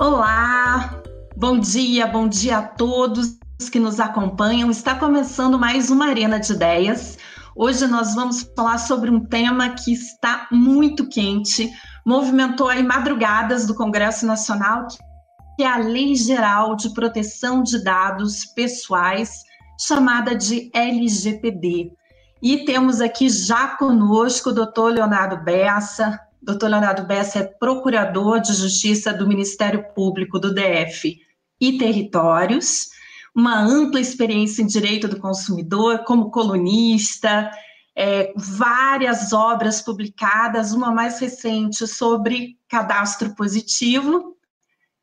Olá, bom dia, bom dia a todos que nos acompanham. Está começando mais uma Arena de Ideias. Hoje nós vamos falar sobre um tema que está muito quente, movimentou aí madrugadas do Congresso Nacional, que é a Lei Geral de Proteção de Dados Pessoais, chamada de LGPD. E temos aqui já conosco o doutor Leonardo Bessa, Doutor Leonardo Bessa é procurador de justiça do Ministério Público do DF e Territórios, uma ampla experiência em direito do consumidor, como colunista, é, várias obras publicadas, uma mais recente sobre cadastro positivo.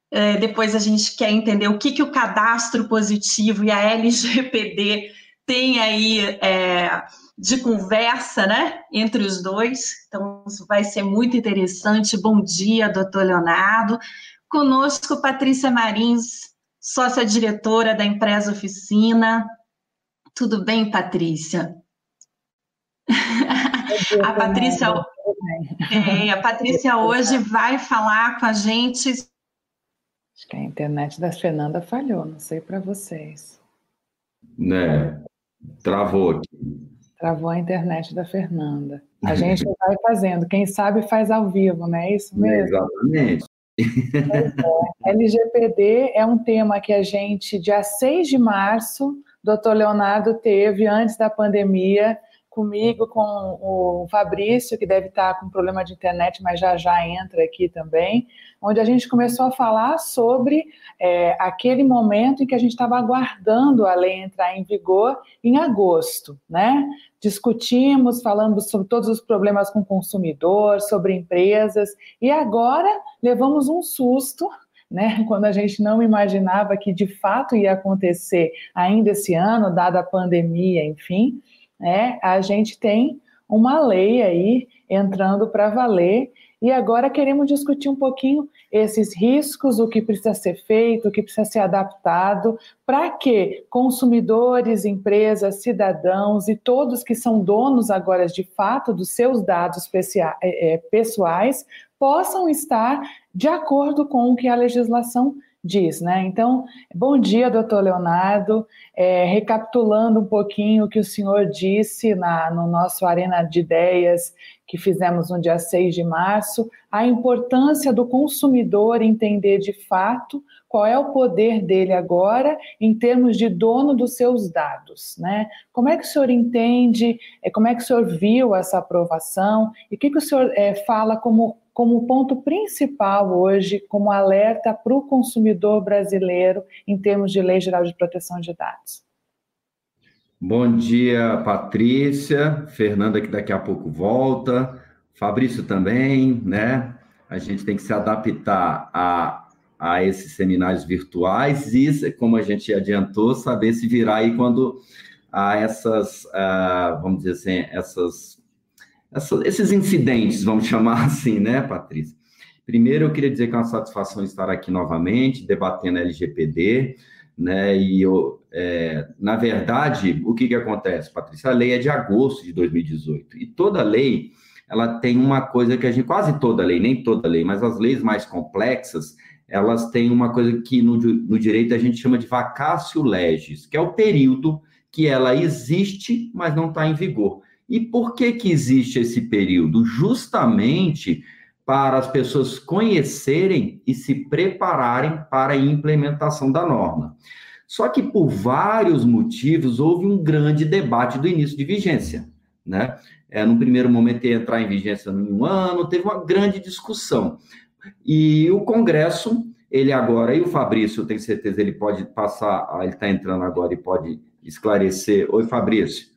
É, depois a gente quer entender o que, que o cadastro positivo e a LGPD têm aí. É, de conversa, né, entre os dois. Então, vai ser muito interessante. Bom dia, doutor Leonardo. Conosco, Patrícia Marins, sócia-diretora da empresa Oficina. Tudo bem, Patrícia? a Patrícia, é, a Patrícia hoje vai falar com a gente. Acho que a internet da Fernanda falhou, não sei para vocês. Né? Travou aqui. Travou a internet da Fernanda. A gente vai fazendo, quem sabe faz ao vivo, não é isso mesmo? Exatamente. É. LGPD é um tema que a gente, dia 6 de março, doutor Leonardo teve, antes da pandemia, comigo, com o Fabrício, que deve estar com problema de internet, mas já já entra aqui também, onde a gente começou a falar sobre é, aquele momento em que a gente estava aguardando a lei entrar em vigor em agosto, né? Discutimos, falamos sobre todos os problemas com o consumidor, sobre empresas, e agora levamos um susto né? Quando a gente não imaginava que de fato ia acontecer ainda esse ano, dada a pandemia, enfim, né, a gente tem uma lei aí entrando para valer. E agora queremos discutir um pouquinho esses riscos, o que precisa ser feito, o que precisa ser adaptado, para que consumidores, empresas, cidadãos e todos que são donos agora de fato dos seus dados é, é, pessoais possam estar de acordo com o que a legislação diz, né? Então, bom dia, doutor Leonardo. É, recapitulando um pouquinho o que o senhor disse na, no nosso Arena de Ideias que fizemos no dia 6 de março, a importância do consumidor entender de fato qual é o poder dele agora em termos de dono dos seus dados, né? Como é que o senhor entende, é, como é que o senhor viu essa aprovação e o que, que o senhor é, fala como como ponto principal hoje, como alerta para o consumidor brasileiro em termos de Lei Geral de Proteção de Dados? Bom dia, Patrícia, Fernanda, que daqui a pouco volta, Fabrício também, né? A gente tem que se adaptar a, a esses seminários virtuais e, como a gente adiantou, saber se virar aí quando há essas, uh, vamos dizer assim, essas essa, esses incidentes, vamos chamar assim, né, Patrícia? Primeiro, eu queria dizer que é uma satisfação estar aqui novamente, debatendo a LGPD, né, e eu, é, na verdade, o que que acontece, Patrícia? A lei é de agosto de 2018, e toda lei, ela tem uma coisa que a gente, quase toda lei, nem toda lei, mas as leis mais complexas, elas têm uma coisa que no, no direito a gente chama de vacácio legis, que é o período que ela existe, mas não está em vigor. E por que que existe esse período? Justamente para as pessoas conhecerem e se prepararem para a implementação da norma. Só que por vários motivos houve um grande debate do início de vigência, né? É, no primeiro momento ia entrar em vigência em um ano, teve uma grande discussão. E o Congresso, ele agora, e o Fabrício, eu tenho certeza, ele pode passar, ele está entrando agora e pode esclarecer. Oi, Fabrício.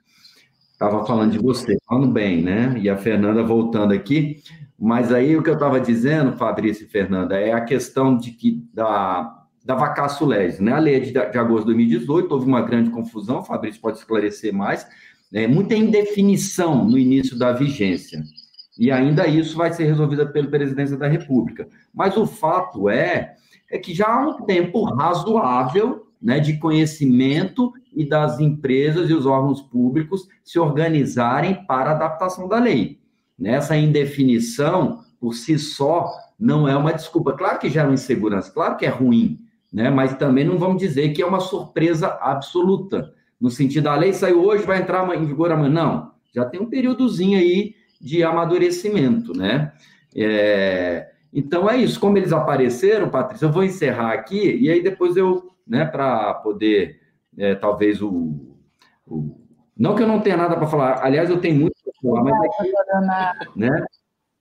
Estava falando de você, falando bem, né? E a Fernanda voltando aqui. Mas aí o que eu estava dizendo, Fabrício e Fernanda, é a questão de que da, da vacácio legis, né? A lei é de, de agosto de 2018, houve uma grande confusão, o Fabrício pode esclarecer mais, né? muita indefinição no início da vigência. E ainda isso vai ser resolvido pela presidência da República. Mas o fato é, é que já há um tempo razoável né, de conhecimento e das empresas e os órgãos públicos se organizarem para a adaptação da lei. Nessa indefinição, por si só, não é uma desculpa. Claro que gera insegurança, claro que é ruim, né? mas também não vamos dizer que é uma surpresa absoluta, no sentido, a lei saiu hoje, vai entrar em vigor amanhã. Não, já tem um períodozinho aí de amadurecimento, né? É, então é isso, como eles apareceram, Patrícia, eu vou encerrar aqui, e aí depois eu, né, para poder, é, talvez o, o, Não que eu não tenha nada para falar, aliás, eu tenho muito para falar, mas. Aqui, né?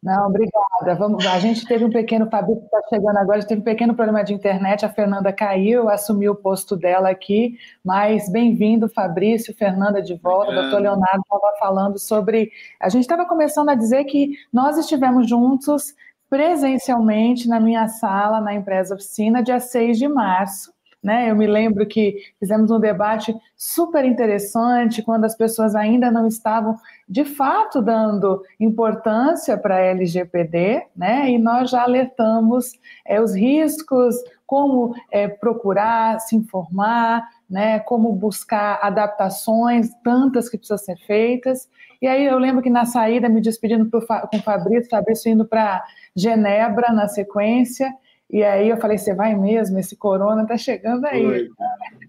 Não, obrigada. Vamos, a gente teve um pequeno, Fabrício está chegando agora, a gente teve um pequeno problema de internet, a Fernanda caiu, assumiu o posto dela aqui, mas bem-vindo, Fabrício, Fernanda de volta, Obrigado. doutor Leonardo estava falando sobre. A gente estava começando a dizer que nós estivemos juntos presencialmente na minha sala, na empresa oficina, dia 6 de março. Né? Eu me lembro que fizemos um debate super interessante quando as pessoas ainda não estavam de fato dando importância para a LGPD, né? E nós já alertamos é, os riscos, como é, procurar se informar, né? Como buscar adaptações, tantas que precisam ser feitas. E aí eu lembro que na saída, me despedindo pro, com o Fabrício, Fabrício indo para Genebra na sequência. E aí eu falei, você vai mesmo? Esse corona tá chegando aí.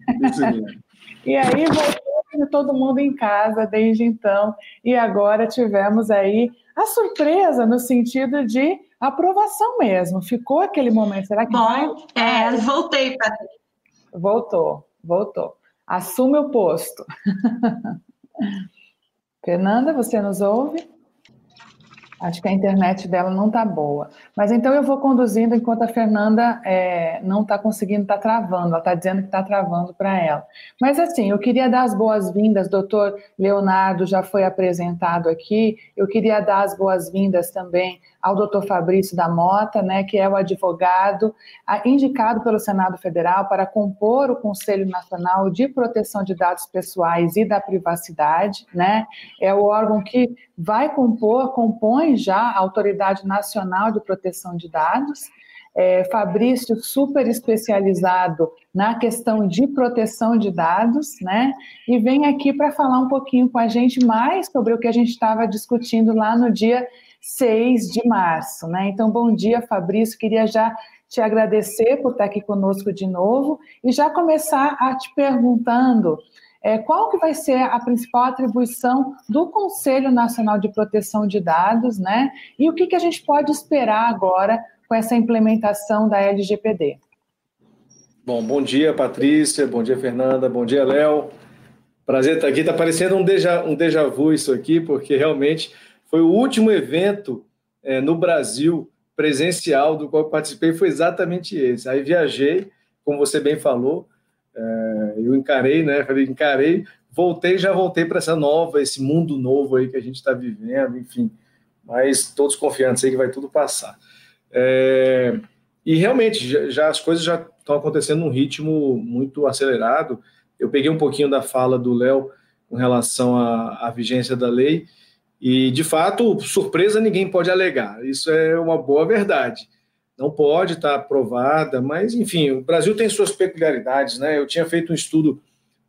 e aí voltou todo mundo em casa desde então. E agora tivemos aí a surpresa no sentido de aprovação mesmo. Ficou aquele momento. Será que Bom, vai? É, voltei, Patrícia. Voltou, voltou. Assume o posto. Fernanda, você nos ouve? Acho que a internet dela não está boa. Mas então eu vou conduzindo enquanto a Fernanda é, não está conseguindo, está travando. Ela está dizendo que está travando para ela. Mas assim, eu queria dar as boas-vindas, doutor Leonardo já foi apresentado aqui. Eu queria dar as boas-vindas também ao doutor Fabrício da Mota, né, que é o advogado indicado pelo Senado Federal para compor o Conselho Nacional de Proteção de Dados Pessoais e da Privacidade, né? É o órgão que vai compor, compõe já a Autoridade Nacional de Proteção de Dados. É, Fabrício, super especializado na questão de proteção de dados, né? E vem aqui para falar um pouquinho com a gente mais sobre o que a gente estava discutindo lá no dia 6 de março, né? Então, bom dia, Fabrício. Queria já te agradecer por estar aqui conosco de novo e já começar a te perguntando é, qual que vai ser a principal atribuição do Conselho Nacional de Proteção de Dados, né? E o que, que a gente pode esperar agora com essa implementação da LGPD? Bom, bom dia, Patrícia, bom dia, Fernanda, bom dia, Léo. Prazer estar aqui. Está parecendo um déjà, um déjà vu isso aqui, porque realmente foi o último evento é, no Brasil presencial do qual participei, foi exatamente esse. Aí viajei, como você bem falou, é, eu encarei, né? Falei, encarei, voltei, já voltei para essa nova, esse mundo novo aí que a gente está vivendo, enfim. Mas todos confiantes aí que vai tudo passar. É, e realmente, já, já, as coisas já estão acontecendo num ritmo muito acelerado. Eu peguei um pouquinho da fala do Léo com relação à, à vigência da lei, e de fato, surpresa ninguém pode alegar. Isso é uma boa verdade não pode estar aprovada, mas enfim, o Brasil tem suas peculiaridades, né? Eu tinha feito um estudo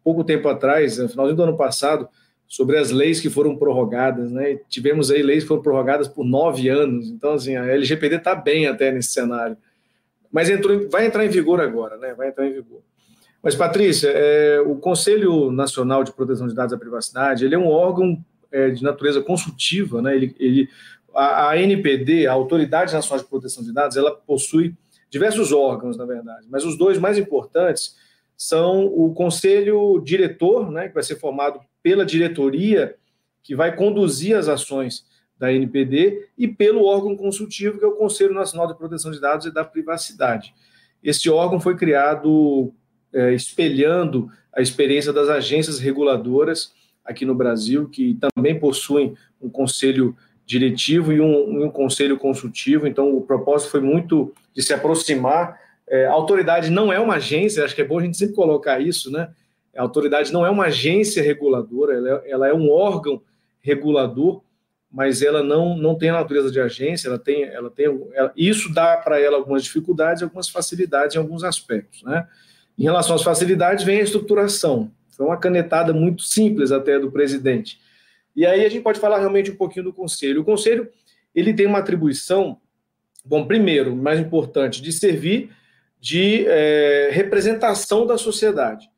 pouco tempo atrás, no final do ano passado, sobre as leis que foram prorrogadas, né? E tivemos aí leis que foram prorrogadas por nove anos, então assim a LGPD está bem até nesse cenário, mas entrou, vai entrar em vigor agora, né? Vai entrar em vigor. Mas Patrícia, é, o Conselho Nacional de Proteção de Dados da Privacidade, ele é um órgão é, de natureza consultiva, né? Ele, ele a, a NPD, a Autoridade Nacional de Proteção de Dados, ela possui diversos órgãos, na verdade, mas os dois mais importantes são o conselho diretor, né, que vai ser formado pela diretoria que vai conduzir as ações da NPD e pelo órgão consultivo, que é o Conselho Nacional de Proteção de Dados e da Privacidade. Esse órgão foi criado é, espelhando a experiência das agências reguladoras aqui no Brasil, que também possuem um conselho diretivo e um, um, conselho consultivo. Então, o propósito foi muito de se aproximar. É, a autoridade não é uma agência, acho que é bom a gente sempre colocar isso, né? A autoridade não é uma agência reguladora, ela é, ela é um órgão regulador, mas ela não, não tem a natureza de agência, ela tem, ela tem ela, isso dá para ela algumas dificuldades, algumas facilidades em alguns aspectos, né? Em relação às facilidades, vem a estruturação. Foi uma canetada muito simples até do presidente e aí a gente pode falar realmente um pouquinho do conselho. O conselho ele tem uma atribuição Bom, primeiro, mais importante, de servir de é, representação da sociedade.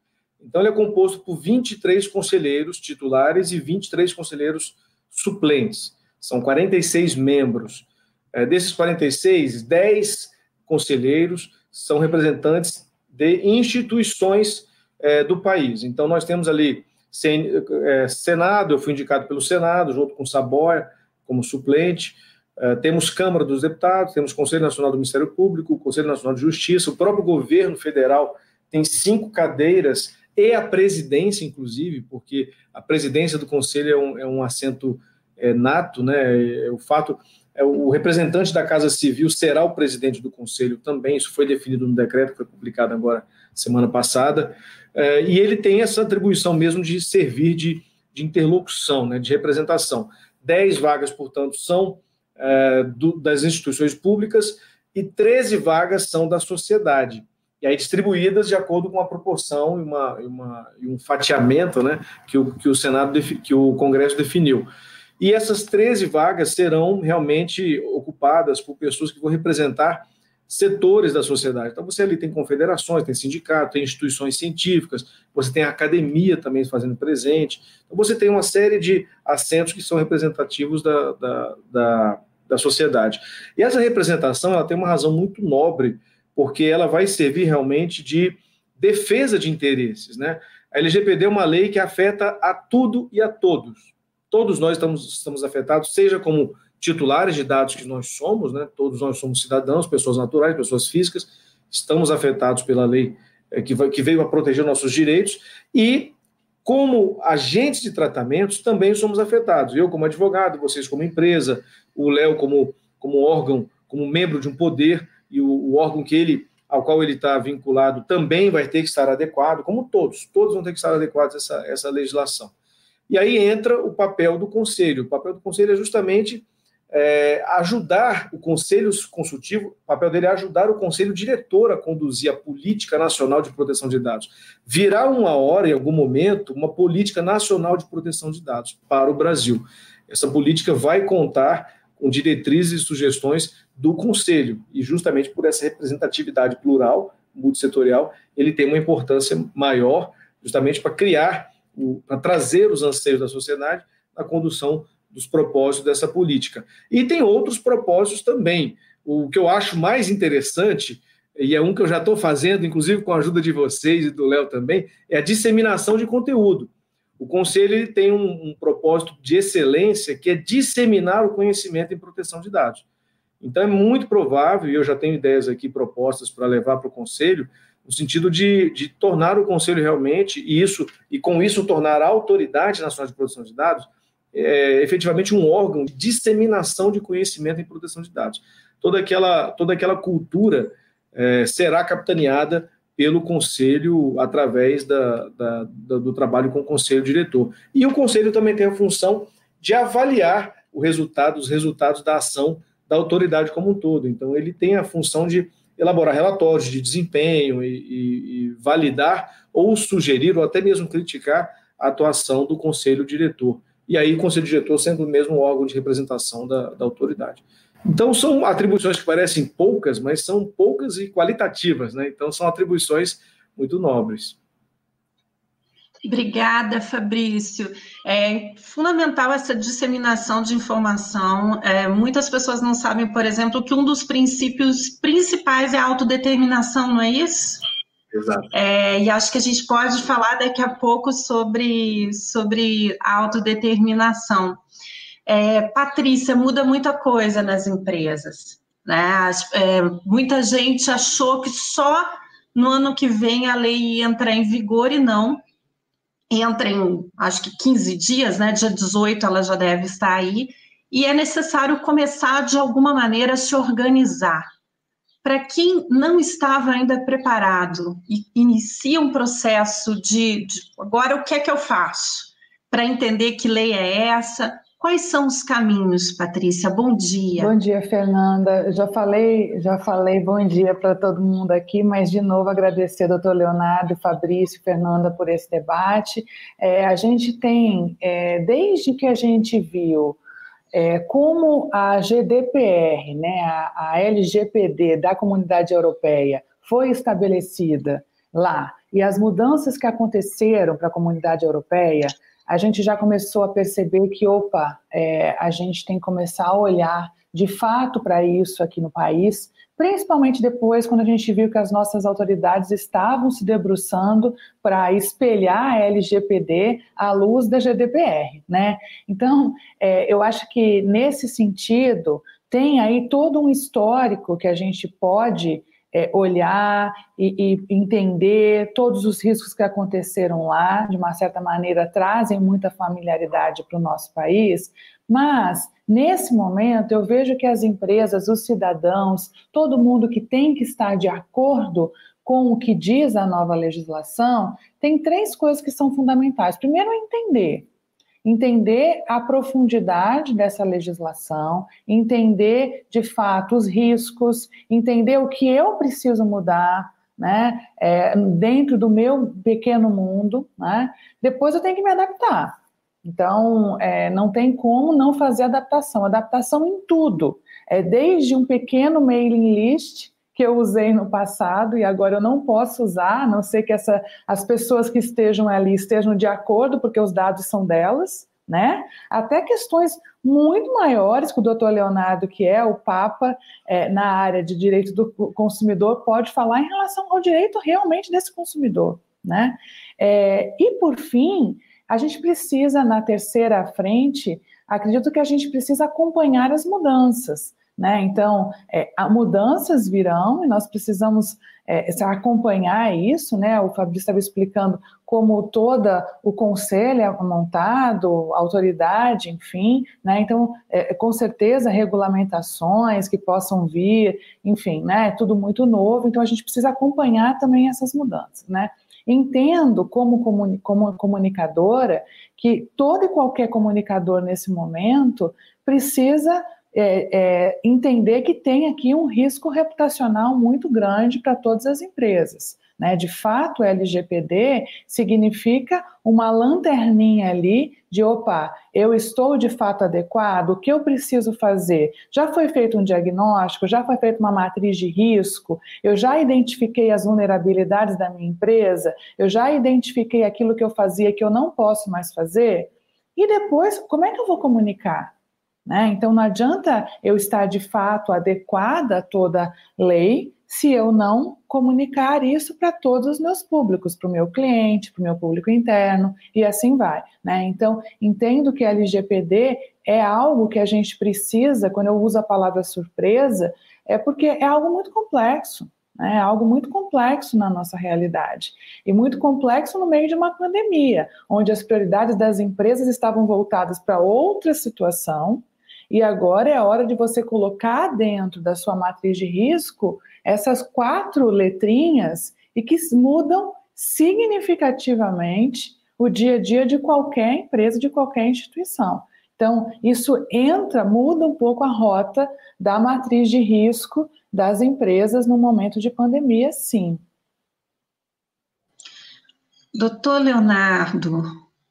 Então, ele é composto por 23 conselheiros titulares e 23 conselheiros suplentes. São 46 membros. É, desses 46, 10 conselheiros são representantes de instituições é, do país. Então, nós temos ali Senado, eu fui indicado pelo Senado, junto com Saboia, como suplente. É, temos Câmara dos Deputados, temos Conselho Nacional do Ministério Público, Conselho Nacional de Justiça, o próprio governo federal tem cinco cadeiras e a presidência, inclusive, porque a presidência do Conselho é um, é um assento é, nato, né? É, o fato é o representante da Casa Civil será o presidente do Conselho também. Isso foi definido no decreto que foi publicado agora semana passada. É, e ele tem essa atribuição mesmo de servir de, de interlocução, né, de representação. Dez vagas, portanto, são é, do, das instituições públicas e 13 vagas são da sociedade. E aí distribuídas de acordo com a proporção e, uma, e, uma, e um fatiamento né, que, o, que o Senado, que o Congresso definiu. E essas 13 vagas serão realmente ocupadas por pessoas que vão representar setores da sociedade. Então, você ali tem confederações, tem sindicato, tem instituições científicas, você tem a academia também fazendo presente. Então, você tem uma série de assentos que são representativos da, da, da, da sociedade. E essa representação ela tem uma razão muito nobre, porque ela vai servir realmente de defesa de interesses. Né? A LGPD é uma lei que afeta a tudo e a todos. Todos nós estamos, estamos afetados, seja como titulares de dados que nós somos, né? todos nós somos cidadãos, pessoas naturais, pessoas físicas, estamos afetados pela lei é, que, vai, que veio a proteger nossos direitos, e como agentes de tratamentos também somos afetados. Eu, como advogado, vocês, como empresa, o Léo, como, como órgão, como membro de um poder, e o, o órgão que ele, ao qual ele está vinculado também vai ter que estar adequado, como todos, todos vão ter que estar adequados a essa, essa legislação. E aí entra o papel do conselho. O papel do conselho é justamente é, ajudar o conselho consultivo, o papel dele é ajudar o conselho diretor a conduzir a política nacional de proteção de dados. Virá uma hora, em algum momento, uma política nacional de proteção de dados para o Brasil. Essa política vai contar com diretrizes e sugestões do conselho, e justamente por essa representatividade plural, multissetorial, ele tem uma importância maior, justamente para criar, para trazer os anseios da sociedade na condução dos propósitos dessa política. E tem outros propósitos também. O que eu acho mais interessante, e é um que eu já estou fazendo, inclusive com a ajuda de vocês e do Léo também, é a disseminação de conteúdo. O Conselho tem um, um, propósito de excelência que é disseminar o conhecimento em proteção de dados. Então é muito provável, e eu já tenho ideias aqui propostas para levar para o Conselho, no sentido de, de tornar o Conselho realmente, e isso e com isso tornar a Autoridade Nacional de Proteção de Dados é, efetivamente um órgão de disseminação de conhecimento em proteção de dados. Toda aquela, toda aquela cultura é, será capitaneada pelo conselho através da, da, da, do trabalho com o conselho diretor. E o conselho também tem a função de avaliar o resultado, os resultados da ação da autoridade como um todo. Então, ele tem a função de elaborar relatórios de desempenho e, e, e validar ou sugerir ou até mesmo criticar a atuação do conselho diretor e aí o conselho diretor sendo o mesmo órgão de representação da, da autoridade. Então, são atribuições que parecem poucas, mas são poucas e qualitativas, né? Então, são atribuições muito nobres. Obrigada, Fabrício. É fundamental essa disseminação de informação. É, muitas pessoas não sabem, por exemplo, que um dos princípios principais é a autodeterminação, não é isso? Exato. É, e acho que a gente pode falar daqui a pouco sobre, sobre a autodeterminação. É, Patrícia, muda muita coisa nas empresas. Né? É, muita gente achou que só no ano que vem a lei ia entrar em vigor e não. Entra em, acho que 15 dias, né? dia 18 ela já deve estar aí. E é necessário começar, de alguma maneira, a se organizar para quem não estava ainda preparado e inicia um processo de, de agora o que é que eu faço para entender que lei é essa? Quais são os caminhos, Patrícia? Bom dia. Bom dia, Fernanda. Já falei, já falei bom dia para todo mundo aqui, mas de novo agradecer ao doutor Leonardo, Fabrício, Fernanda por esse debate. É, a gente tem, é, desde que a gente viu é, como a GDPR, né, a, a LGPD da Comunidade Europeia foi estabelecida lá e as mudanças que aconteceram para a comunidade europeia, a gente já começou a perceber que, opa, é, a gente tem que começar a olhar de fato para isso aqui no país, principalmente depois quando a gente viu que as nossas autoridades estavam se debruçando para espelhar a LGPD à luz da GDPR, né? Então, é, eu acho que nesse sentido tem aí todo um histórico que a gente pode é, olhar e, e, entender todos os riscos que aconteceram lá, de uma certa maneira trazem muita familiaridade para o nosso país, mas, nesse momento, eu vejo que as empresas, os cidadãos, todo mundo que tem que estar de acordo com o que diz a nova legislação, tem três coisas que são fundamentais. Primeiro, entender. Entender a profundidade dessa legislação, entender de fato os riscos, entender o que eu preciso mudar, né, é, dentro do meu pequeno mundo. Né? Depois eu tenho que me adaptar. Então, é, não tem como não fazer adaptação. Adaptação em tudo. É desde um pequeno mailing list que eu usei no passado e agora eu não posso usar, a não ser que essa, as pessoas que estejam ali estejam de acordo, porque os dados são delas, né? Até questões muito maiores que o doutor Leonardo, que é o Papa é, na área de direito do consumidor, pode falar em relação ao direito realmente desse consumidor, né? É, e por fim, a gente precisa, na terceira frente, acredito que a gente precisa acompanhar as mudanças. Né? Então, é, mudanças virão e nós precisamos é, acompanhar isso. Né? O Fabrício estava explicando como todo o conselho é montado, autoridade, enfim. Né? Então, é, com certeza, regulamentações que possam vir, enfim, né? tudo muito novo. Então, a gente precisa acompanhar também essas mudanças. Né? Entendo como, como comunicadora que todo e qualquer comunicador nesse momento precisa é, é, entender que tem aqui um risco reputacional muito grande para todas as empresas. Né? De fato, LGPD significa uma lanterninha ali de opa, eu estou de fato adequado, o que eu preciso fazer? Já foi feito um diagnóstico, já foi feita uma matriz de risco, eu já identifiquei as vulnerabilidades da minha empresa, eu já identifiquei aquilo que eu fazia que eu não posso mais fazer? E depois, como é que eu vou comunicar? Né? Então, não adianta eu estar de fato adequada a toda lei se eu não comunicar isso para todos os meus públicos, para o meu cliente, para o meu público interno e assim vai. Né? Então, entendo que LGPD é algo que a gente precisa, quando eu uso a palavra surpresa, é porque é algo muito complexo. Né? É algo muito complexo na nossa realidade. E muito complexo no meio de uma pandemia, onde as prioridades das empresas estavam voltadas para outra situação, e agora é a hora de você colocar dentro da sua matriz de risco essas quatro letrinhas e que mudam significativamente o dia a dia de qualquer empresa, de qualquer instituição. Então, isso entra, muda um pouco a rota da matriz de risco das empresas no momento de pandemia, sim. Doutor Leonardo,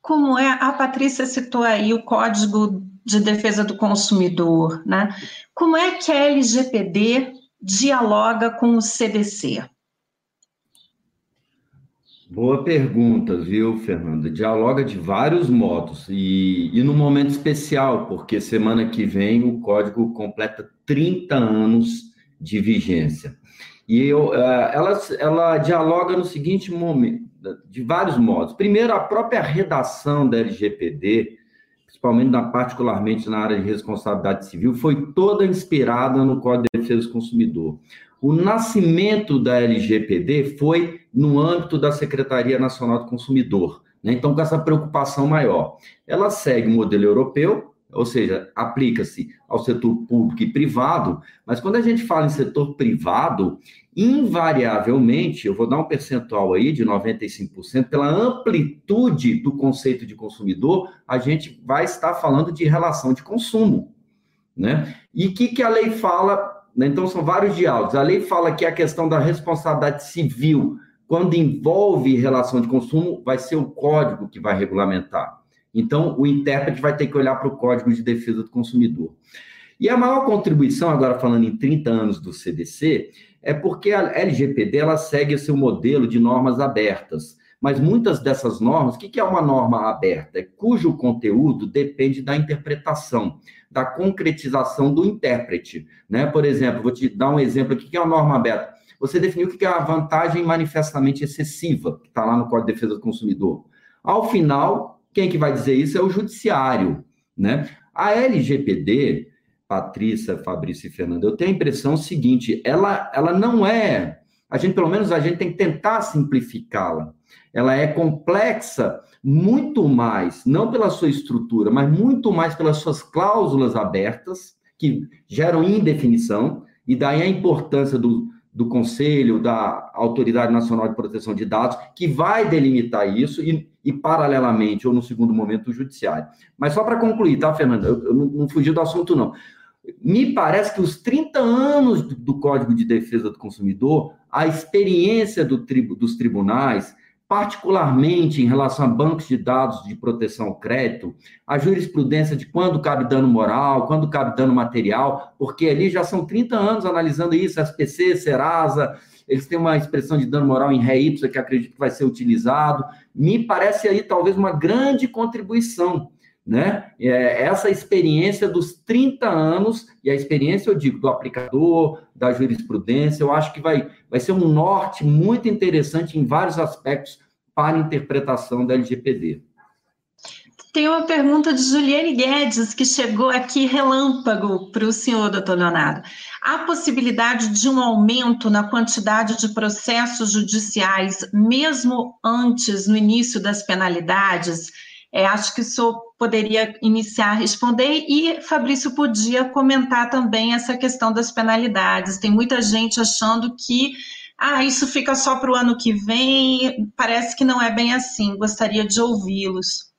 como é, a Patrícia citou aí o Código de Defesa do Consumidor, né? Como é que a LGPD dialoga com o CDC? Boa pergunta, viu, Fernanda? Dialoga de vários modos e, e no momento especial, porque semana que vem o código completa 30 anos de vigência. E eu, eh, ela, ela dialoga no seguinte momento, de vários modos. Primeiro, a própria redação da LGPD, principalmente na, particularmente na área de responsabilidade civil, foi toda inspirada no Código de Defesa do Consumidor. O nascimento da LGPD foi no âmbito da Secretaria Nacional do Consumidor, né? então com essa preocupação maior. Ela segue o modelo europeu, ou seja, aplica-se ao setor público e privado, mas quando a gente fala em setor privado, invariavelmente, eu vou dar um percentual aí de 95%, pela amplitude do conceito de consumidor, a gente vai estar falando de relação de consumo, né? E o que, que a lei fala? Né? Então, são vários diálogos. A lei fala que a questão da responsabilidade civil, quando envolve relação de consumo, vai ser o código que vai regulamentar. Então, o intérprete vai ter que olhar para o Código de Defesa do Consumidor. E a maior contribuição, agora falando em 30 anos do CDC, é porque a LGPD ela segue seu modelo de normas abertas. Mas muitas dessas normas, o que é uma norma aberta? É cujo conteúdo depende da interpretação, da concretização do intérprete. Né? Por exemplo, vou te dar um exemplo aqui, que é uma norma aberta. Você definiu o que é a vantagem manifestamente excessiva, que está lá no Código de Defesa do Consumidor. Ao final, quem que vai dizer isso é o judiciário. Né? A LGPD, Patrícia, Fabrício e Fernando, eu tenho a impressão seguinte, ela, ela não é, a gente, pelo menos, a gente tem que tentar simplificá-la ela é complexa muito mais, não pela sua estrutura, mas muito mais pelas suas cláusulas abertas, que geram indefinição, e daí a importância do, do Conselho, da Autoridade Nacional de Proteção de Dados, que vai delimitar isso, e, e paralelamente, ou no segundo momento, o Judiciário. Mas só para concluir, tá, Fernanda? Eu, eu não, fugi do assunto, não. Me parece que os 30 anos do, do Código de Defesa do Consumidor, a experiência do tribo, dos tribunais, particularmente em relação a bancos de dados de proteção ao crédito, a jurisprudência de quando cabe dano moral, quando cabe dano material, porque ali já são 30 anos analisando isso, SPC, Serasa, eles têm uma expressão de dano moral em ré ipsa que acredito que vai ser utilizado. Me parece aí talvez uma grande contribuição, né? É, essa experiência dos 30 anos, e a experiência, eu digo, do aplicador, da jurisprudência, eu acho que vai, vai ser um norte muito interessante em vários aspectos para a interpretação da LGPD. Tem uma pergunta de Juliane Guedes, que chegou aqui relâmpago para o senhor, doutor Leonardo. Há possibilidade de um aumento na quantidade de processos judiciais, mesmo antes, no início das penalidades? É, acho que o senhor poderia iniciar a responder e Fabrício podia comentar também essa questão das penalidades. Tem muita gente achando que ah, isso fica só para o ano que vem. Parece que não é bem assim. Gostaria de ouvi-los.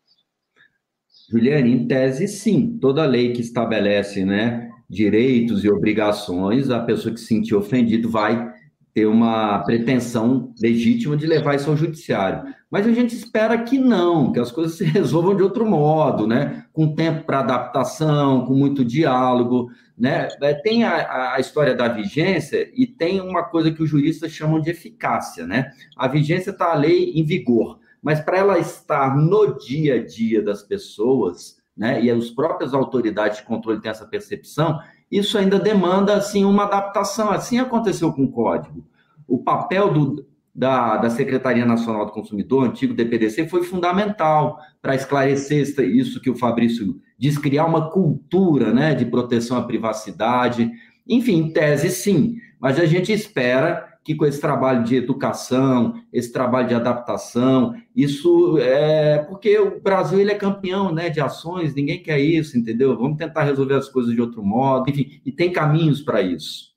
Juliane, em tese, sim. Toda lei que estabelece né, direitos e obrigações, a pessoa que se sentir ofendido vai ter uma pretensão legítima de levar isso ao judiciário. Mas a gente espera que não, que as coisas se resolvam de outro modo, né? Com tempo para adaptação, com muito diálogo, né? É, tem a, a, história da vigência e tem uma coisa que os juristas chamam de eficácia, né? A vigência está a lei em vigor, mas para ela estar no dia a dia das pessoas, né? E as próprias autoridades de controle têm essa percepção, isso ainda demanda assim uma adaptação. Assim aconteceu com o código. O papel do, da, da Secretaria Nacional do Consumidor, antigo DPDC, foi fundamental para esclarecer isso que o Fabrício diz, criar uma cultura né, de proteção à privacidade. Enfim, tese, sim, mas a gente espera que com esse trabalho de educação, esse trabalho de adaptação, isso é porque o Brasil ele é campeão, né, de ações, ninguém quer isso, entendeu? Vamos tentar resolver as coisas de outro modo, enfim, e tem caminhos para isso.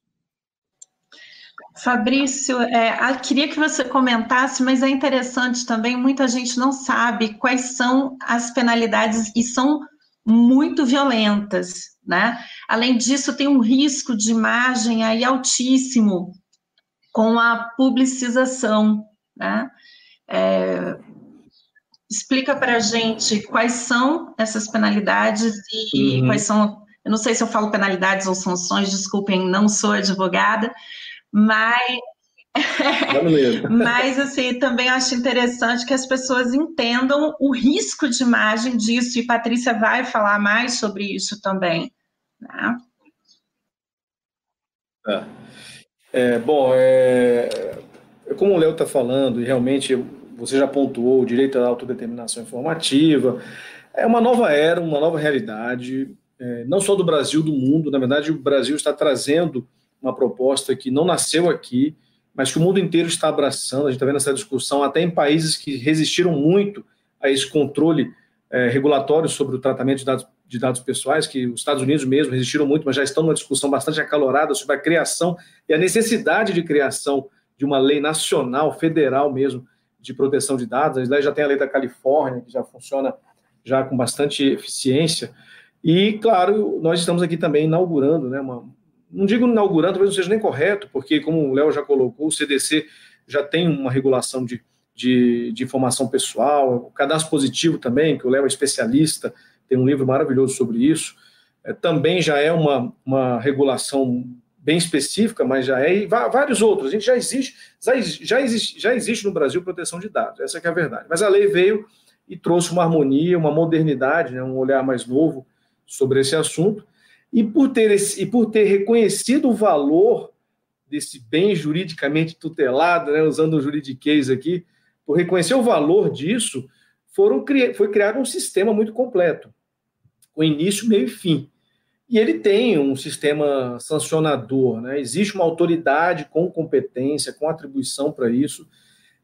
Fabrício, é, queria que você comentasse, mas é interessante também, muita gente não sabe quais são as penalidades e são muito violentas, né? Além disso, tem um risco de imagem aí altíssimo com a publicização, né? É, explica para a gente quais são essas penalidades e uhum. quais são. Eu não sei se eu falo penalidades ou sanções, desculpem, não sou advogada, mas. mas assim, também acho interessante que as pessoas entendam o risco de imagem disso, e Patrícia vai falar mais sobre isso também. Né? É. É, bom, é, como o Léo está falando, e realmente você já pontuou o direito à autodeterminação informativa, é uma nova era, uma nova realidade, é, não só do Brasil, do mundo. Na verdade, o Brasil está trazendo uma proposta que não nasceu aqui, mas que o mundo inteiro está abraçando. A gente está vendo essa discussão até em países que resistiram muito a esse controle é, regulatório sobre o tratamento de dados de dados pessoais, que os Estados Unidos mesmo resistiram muito, mas já estão numa discussão bastante acalorada sobre a criação e a necessidade de criação de uma lei nacional, federal mesmo, de proteção de dados. A já tem a lei da Califórnia, que já funciona já com bastante eficiência. E, claro, nós estamos aqui também inaugurando, né, uma, não digo inaugurando, talvez não seja nem correto, porque, como o Léo já colocou, o CDC já tem uma regulação de de, de informação pessoal, o cadastro positivo também, que o Léo é especialista, tem um livro maravilhoso sobre isso. É, também já é uma, uma regulação bem específica, mas já é, e vários outros. A gente já existe, já existe, já existe no Brasil proteção de dados, essa é a verdade. Mas a lei veio e trouxe uma harmonia, uma modernidade, né, um olhar mais novo sobre esse assunto. E por ter, esse, e por ter reconhecido o valor desse bem juridicamente tutelado, né, usando o juridiquês aqui, por reconhecer o valor disso, foram, foi criado um sistema muito completo, com início, meio e fim. E ele tem um sistema sancionador, né? existe uma autoridade com competência, com atribuição para isso,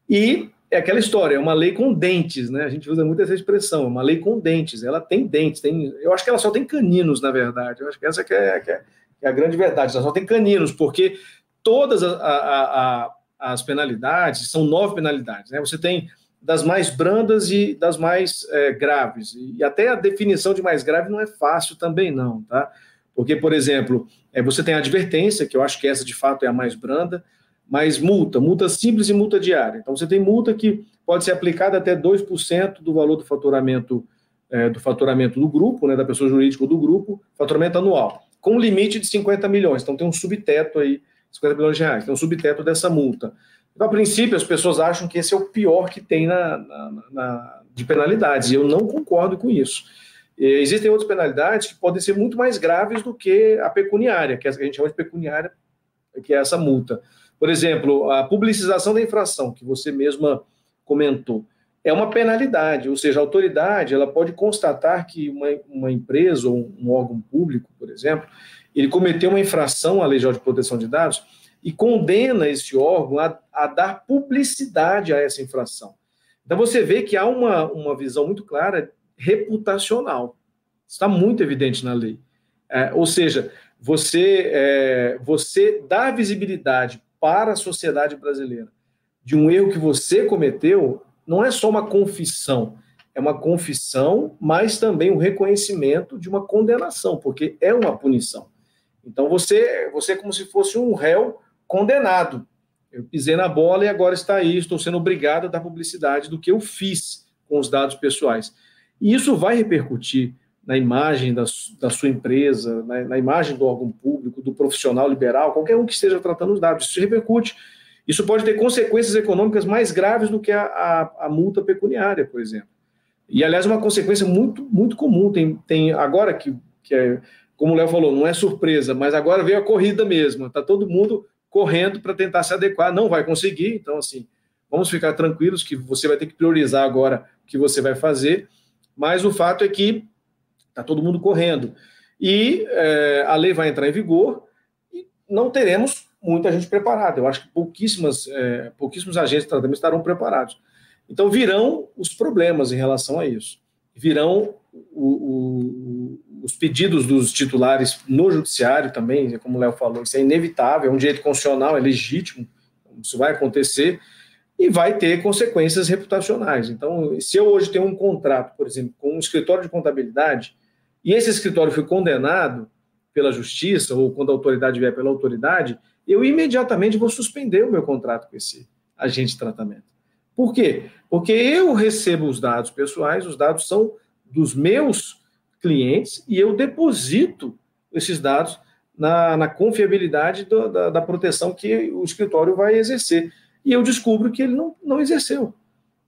e é aquela história, é uma lei com dentes, né? A gente usa muito essa expressão, é uma lei com dentes. Ela tem dentes, tem. Eu acho que ela só tem caninos, na verdade. Eu acho que essa que é, que é, que é a grande verdade. Ela só tem caninos, porque todas a, a, a, as penalidades são nove penalidades, né? Você tem das mais brandas e das mais é, graves. E até a definição de mais grave não é fácil também, não, tá? Porque, por exemplo, é, você tem a advertência, que eu acho que essa de fato é a mais branda, mas multa, multa simples e multa diária. Então, você tem multa que pode ser aplicada até 2% do valor do faturamento, é, do faturamento do grupo, né, da pessoa jurídica ou do grupo, faturamento anual, com limite de 50 milhões. Então, tem um subteto aí, 50 milhões de reais, tem um subteto dessa multa. Então, a princípio, as pessoas acham que esse é o pior que tem na, na, na de penalidades, e eu não concordo com isso. Existem outras penalidades que podem ser muito mais graves do que a pecuniária, que é a gente chama de pecuniária, que é essa multa. Por exemplo, a publicização da infração, que você mesma comentou, é uma penalidade, ou seja, a autoridade ela pode constatar que uma, uma empresa ou um órgão público, por exemplo, ele cometeu uma infração à Lei Geral de Proteção de Dados e condena esse órgão a, a, dar publicidade a essa infração. Então você vê que há uma, uma visão muito clara reputacional. Está muito evidente na lei. É, ou seja, você, é, você dá visibilidade para a sociedade brasileira de um erro que você cometeu, não é só uma confissão, é uma confissão, mas também um reconhecimento de uma condenação, porque é uma punição. Então você, você é como se fosse um réu condenado. Eu pisei na bola e agora está aí, estou sendo obrigado a dar publicidade do que eu fiz com os dados pessoais. E isso vai repercutir na imagem da, da sua empresa, na, na, imagem do órgão público, do profissional liberal, qualquer um que esteja tratando os dados. Isso repercute. Isso pode ter consequências econômicas mais graves do que a, a, a multa pecuniária, por exemplo. E, aliás, uma consequência muito, muito comum. Tem, tem agora que, que é, como o Léo falou, não é surpresa, mas agora veio a corrida mesmo. Está todo mundo correndo para tentar se adequar, não vai conseguir, então assim, vamos ficar tranquilos que você vai ter que priorizar agora o que você vai fazer, mas o fato é que está todo mundo correndo. E é, a lei vai entrar em vigor e não teremos muita gente preparada. Eu acho que pouquíssimas, é, pouquíssimos agentes de tratamento estarão preparados. Então virão os problemas em relação a isso. Virão o, o, os pedidos dos titulares no judiciário também, como o Léo falou, isso é inevitável, é um direito constitucional, é legítimo, isso vai acontecer e vai ter consequências reputacionais. Então, se eu hoje tenho um contrato, por exemplo, com um escritório de contabilidade, e esse escritório foi condenado pela justiça, ou quando a autoridade vier pela autoridade, eu imediatamente vou suspender o meu contrato com esse agente de tratamento. Por quê? Porque eu recebo os dados pessoais, os dados são dos meus clientes e eu deposito esses dados na, na confiabilidade do, da, da, proteção que o escritório vai exercer. E eu descubro que ele não, não exerceu.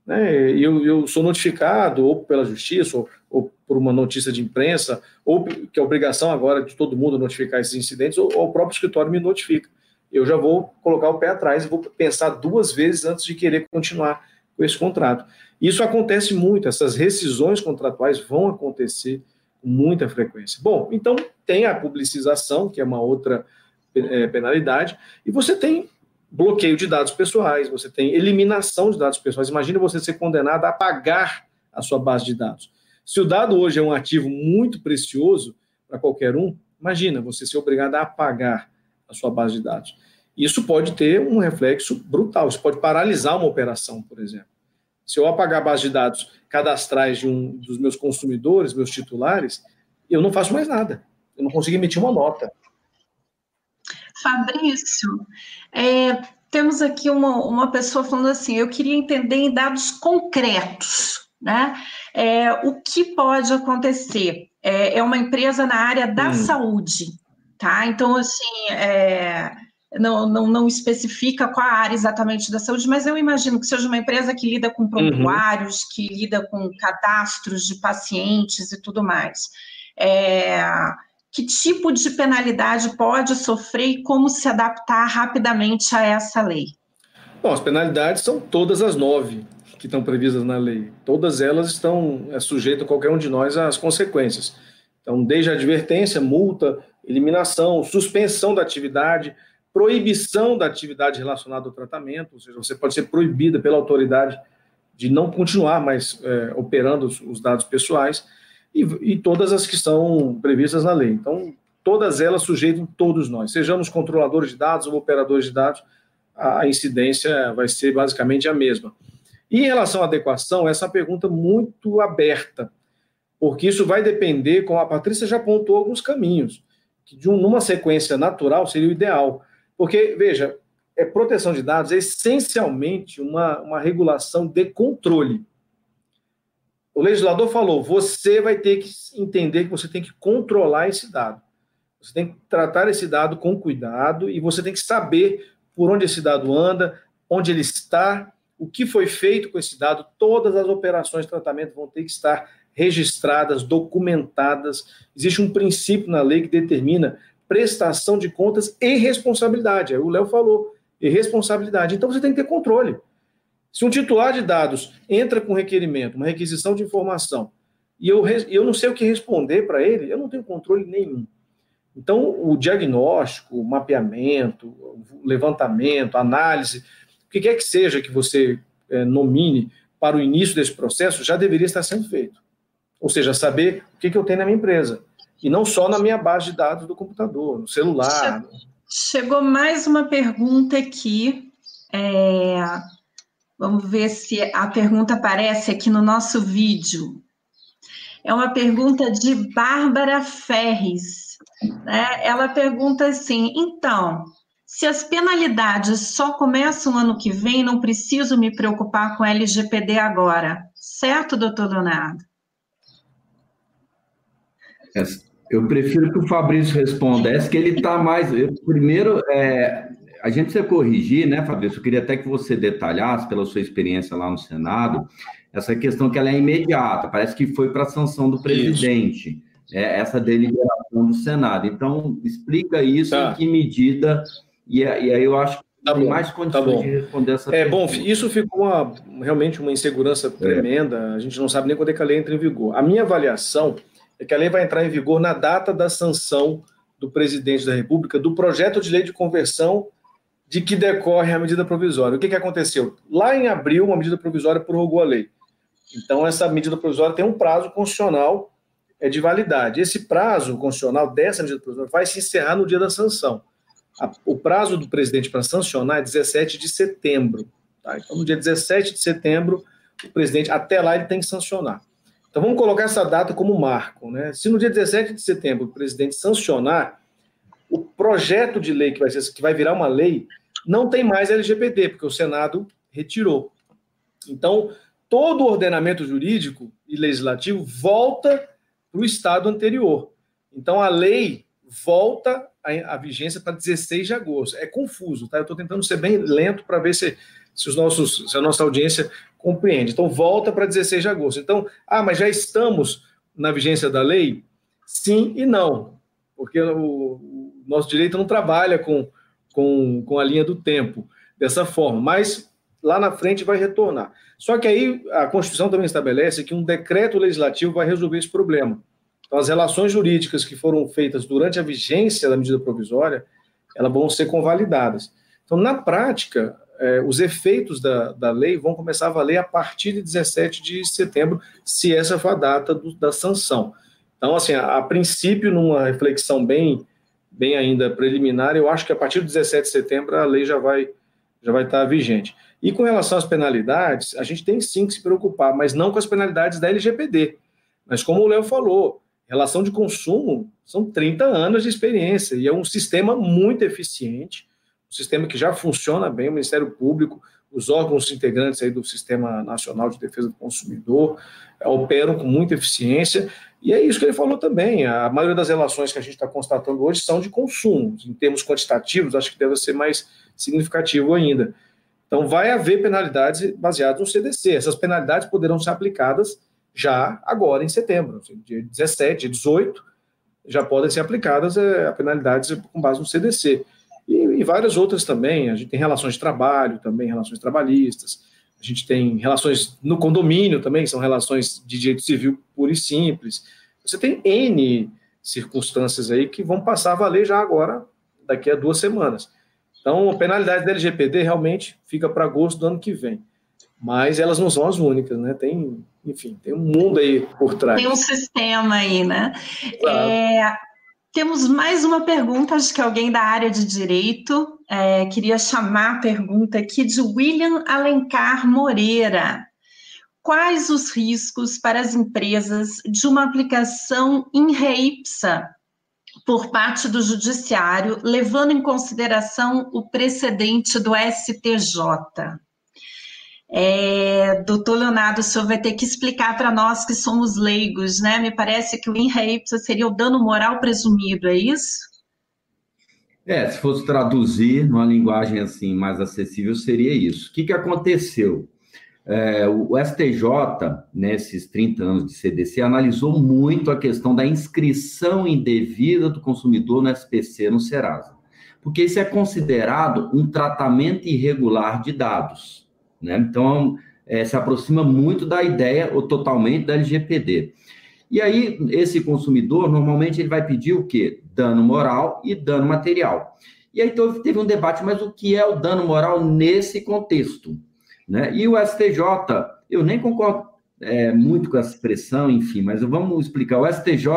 Né? Eu, eu sou notificado ou pela justiça, ou, ou, por uma notícia de imprensa, ou que é obrigação agora de todo mundo notificar esses incidentes, ou, ou o próprio escritório me notifica. Eu já vou colocar o pé atrás e vou pensar duas vezes antes de querer continuar com esse contrato. Isso acontece muito, essas rescisões contratuais vão acontecer muita frequência. Bom, então tem a publicização, que é uma outra é, penalidade, e você tem bloqueio de dados pessoais, você tem eliminação de dados pessoais. Imagina você ser condenado a apagar a sua base de dados. Se o dado hoje é um ativo muito precioso para qualquer um, imagina você ser obrigado a apagar a sua base de dados. Isso pode ter um reflexo brutal, isso pode paralisar uma operação, por exemplo. Se eu apagar a base de dados cadastrais de um dos meus consumidores, meus titulares, eu não faço mais nada. Eu não consigo emitir uma nota. Fabrício, é, temos aqui uma, uma pessoa falando assim: eu queria entender em dados concretos, né? É, o que pode acontecer? É, é uma empresa na área da hum. saúde, tá? Então, assim, é, não, não, não especifica qual a área exatamente da saúde, mas eu imagino que seja uma empresa que lida com uhum. prontuários, uhum. que lida com cadastros de pacientes e tudo mais. É, que tipo de penalidade pode sofrer e como se adaptar rapidamente a essa lei? Bom, as penalidades são todas as nove que estão previstas na lei. Todas elas estão é, sujeitas, qualquer um de nós, às consequências. Então, desde a advertência, multa, eliminação, suspensão da atividade, proibição da atividade relacionada ao tratamento, ou seja, você pode ser proibida pela autoridade de não continuar mais é, operando os, os, dados pessoais, e, e, todas as que são previstas na lei. Então, todas elas sujeitam todos nós, sejamos controladores de dados ou operadores de dados, a incidência vai ser basicamente a mesma. E em relação à adequação, essa é uma pergunta muito aberta, porque isso vai depender, como a Patrícia já apontou alguns caminhos, que de um, numa sequência natural seria o ideal. Porque, veja, é, proteção de dados é essencialmente uma, uma regulação de controle. O legislador falou: você vai ter que entender que você tem que controlar esse dado. Você tem que tratar esse dado com cuidado e você tem que saber por onde esse dado anda, onde ele está, o que foi feito com esse dado. Todas as operações de tratamento vão ter que estar registradas, documentadas. Existe um princípio na lei que determina prestação de contas e responsabilidade. Aí o Léo falou, e responsabilidade. Então você tem que ter controle. Se um titular de dados entra com requerimento, uma requisição de informação, e eu, eu não sei o que responder para ele, eu não tenho controle nenhum. Então, o diagnóstico, o mapeamento, o levantamento, análise, o que quer que seja que você é, nomine para o início desse processo, já deveria estar sendo feito. Ou seja, saber o que, que eu tenho na minha empresa, e não só na minha base de dados do computador, no celular. Chegou mais uma pergunta aqui. É... Vamos ver se a pergunta aparece aqui no nosso vídeo. É uma pergunta de Bárbara Ferres. Né? Ela pergunta assim: então, se as penalidades só começam ano que vem, não preciso me preocupar com LGPD agora. Certo, doutor Leonardo? Eu prefiro que o Fabrício respondesse, que ele está mais. primeiro, é, a gente precisa corrigir, né, Fabrício? Eu queria até que você detalhasse, pela sua experiência lá no Senado, essa questão que ela é imediata, parece que foi para a sanção do presidente, é, essa deliberação do Senado. Então, explica isso, tá. em que medida, e, e aí eu acho que Tá tem bom, mais tá condições tá de responder essa É pergunta. bom, isso ficou uma, realmente uma insegurança é. tremenda. É. A gente não sabe nem quando é que a lei entra em vigor. A minha avaliação é que a lei vai entrar em vigor na data da sanção do presidente da República do projeto de lei de conversão de que decorre a medida provisória. O que, que aconteceu? Lá em abril, uma medida provisória prorrogou a lei. Então, essa medida provisória tem um prazo constitucional é, de validade. Esse prazo constitucional dessa medida provisória vai se encerrar no dia da sanção. o prazo do presidente para sancionar é 17 de setembro. Tá? Então, no dia 17 de setembro, o presidente, até lá, ele tem que sancionar. Então vamos colocar essa data como marco. Né? Se no dia 17 de setembro o presidente sancionar, o projeto de lei que vai, ser, que vai virar uma lei não tem mais LGPD, porque o Senado retirou. Então, todo o ordenamento jurídico e legislativo volta para o estado anterior. Então, a lei volta a vigência para 16 de agosto. É confuso, tá? Eu estou tentando ser bem lento para ver se, se, os nossos, se a nossa audiência compreende. Então, volta para 16 de agosto. Então, ah, mas já estamos na vigência da lei? Sim e não, porque o, o nosso direito não trabalha com, com, com a linha do tempo dessa forma, mas lá na frente vai retornar. Só que aí a Constituição também estabelece que um decreto legislativo vai resolver esse problema. Então, as relações jurídicas que foram feitas durante a vigência da medida provisória, elas vão ser convalidadas. Então, na prática, é, os efeitos da, da lei vão começar a valer a partir de 17 de setembro, se essa for a data do, da sanção. Então, assim, a, a, princípio, numa reflexão bem, bem ainda preliminar, eu acho que a partir de 17 de setembro a lei já vai, já vai estar vigente. E com relação às penalidades, a gente tem sim que se preocupar, mas não com as penalidades da LGPD. Mas como o Léo falou, relação de consumo são 30 anos de experiência e é um sistema muito eficiente, um sistema que já funciona bem, o Ministério Público, os órgãos integrantes aí do Sistema Nacional de Defesa do Consumidor é, operam com muita eficiência, e é isso que ele falou também, a maioria das relações que a gente está constatando hoje são de consumo, em termos quantitativos, acho que deve ser mais significativo ainda. Então, vai haver penalidades baseadas no CDC. Essas penalidades poderão ser aplicadas já agora em setembro, assim, dia 17, dia 18, já podem ser aplicadas é, penalidades com base no CDC. E, e, várias outras também. A gente tem relações de trabalho também, relações trabalhistas. A gente tem relações no condomínio também, são relações de direito civil puro e simples. Você tem N circunstâncias aí que vão passar a valer já agora, daqui a duas semanas. Então, a penalidade da LGPD realmente fica para agosto do ano que vem. Mas elas não são as únicas, né? Tem, enfim, tem um mundo aí por trás. Tem um sistema aí, né? É, temos mais uma pergunta, acho que alguém da área de direito. É, queria chamar a pergunta aqui de William Alencar Moreira. Quais os riscos para as empresas de uma aplicação in reipsa por parte do Judiciário, levando em consideração o precedente do STJ. É, doutor Leonardo, o senhor vai ter que explicar para nós que somos leigos, né? Me parece que o in seria o dano moral presumido, é isso? É, se fosse traduzir numa linguagem assim mais acessível, seria isso. O que, que aconteceu? É, o STJ, nesses 30 anos de CDC, analisou muito a questão da inscrição indevida do consumidor no SPC, no Serasa, porque isso é considerado um tratamento irregular de dados. Né? Então, é, se aproxima muito da ideia, ou totalmente, da LGPD. E aí, esse consumidor, normalmente, ele vai pedir o quê? Dano moral e dano material. E aí teve um debate, mas o que é o dano moral nesse contexto? Né? E o STJ, eu nem concordo é, muito com essa expressão, enfim, mas vamos explicar. O STJ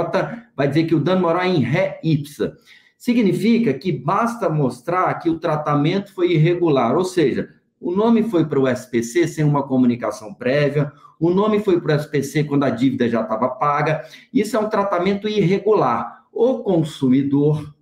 vai dizer que o dano moral é em ré ipsa. Significa que basta mostrar que o tratamento foi irregular, ou seja, o nome foi para o SPC sem uma comunicação prévia, o nome foi para o SPC quando a dívida já estava paga. Isso é um tratamento irregular. O consumidor,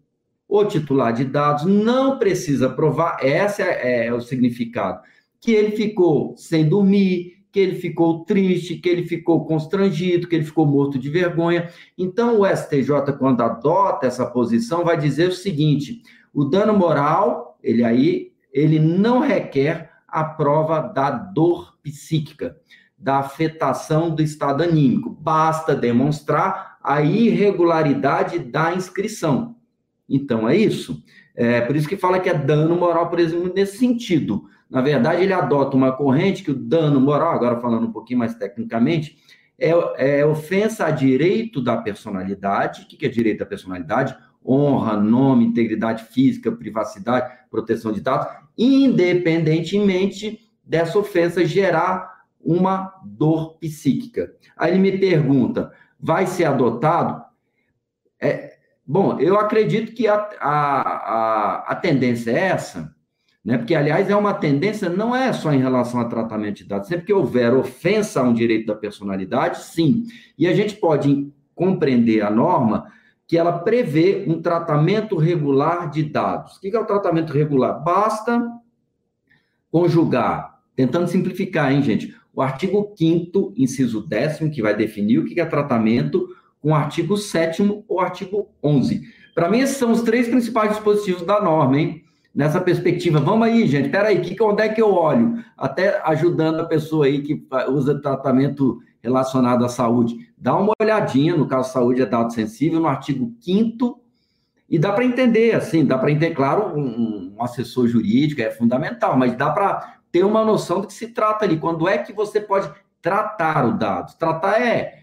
o titular de dados, não precisa provar, esse é, é o significado que ele ficou sem dormir, que ele ficou triste, que ele ficou constrangido, que ele ficou morto de vergonha. Então, o STJ, quando adota essa posição, vai dizer o seguinte: o dano moral, ele aí, ele não requer a prova da dor psíquica, da afetação do estado anímico. Basta demonstrar a irregularidade da inscrição. Então, é isso. É por isso que fala que é dano moral, por exemplo, nesse sentido. Na verdade, ele adota uma corrente que o dano moral, agora falando um pouquinho mais tecnicamente, é, é ofensa a direito da personalidade. O que é direito da personalidade? Honra, nome, integridade física, privacidade, proteção de dados, independentemente dessa ofensa gerar uma dor psíquica. Aí ele me pergunta: vai ser adotado? É, bom, eu acredito que a, a, a, a tendência é essa, né? Porque, aliás, é uma tendência, não é só em relação a tratamento de dados, sempre que houver ofensa a um direito da personalidade, sim. E a gente pode compreender a norma que ela prevê um tratamento regular de dados. O que é o tratamento regular? Basta conjugar, tentando simplificar, hein, gente? O artigo 5 inciso 10 que vai definir o que é tratamento, com o artigo 7 ou artigo 11. Para mim, esses são os três principais dispositivos da norma, hein? nessa perspectiva. Vamos aí, gente, peraí, que, onde é que eu olho? Até ajudando a pessoa aí que usa tratamento relacionado à saúde. Dá uma olhadinha, no caso saúde é dado sensível, no artigo 5 e dá para entender, assim, dá para entender, claro, um, um, assessor jurídico é fundamental, mas dá para ter uma noção do que se trata ali. Quando é que você pode tratar o dado? Tratar é,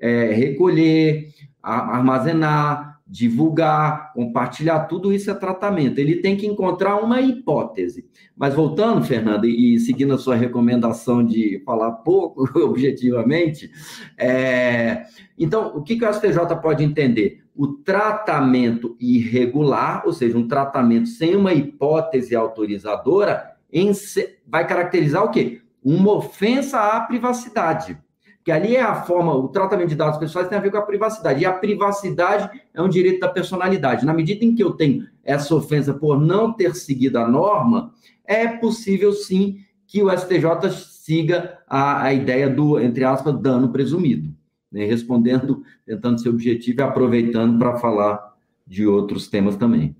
é recolher, armazenar, divulgar, compartilhar, tudo isso é tratamento. Ele tem que encontrar uma hipótese. Mas voltando, Fernanda, e seguindo a sua recomendação de falar pouco objetivamente, é... então, o que, que o STJ pode entender? O tratamento irregular, ou seja, um tratamento sem uma hipótese autorizadora, vai caracterizar o quê? Uma ofensa à privacidade. Que ali é a forma, o tratamento de dados pessoais tem a ver com a privacidade, e a privacidade é um direito da personalidade. Na medida em que eu tenho essa ofensa por não ter seguido a norma, é possível sim que o STJ siga a, a ideia do, entre aspas, dano presumido, né? respondendo, tentando ser objetivo e aproveitando para falar de outros temas também.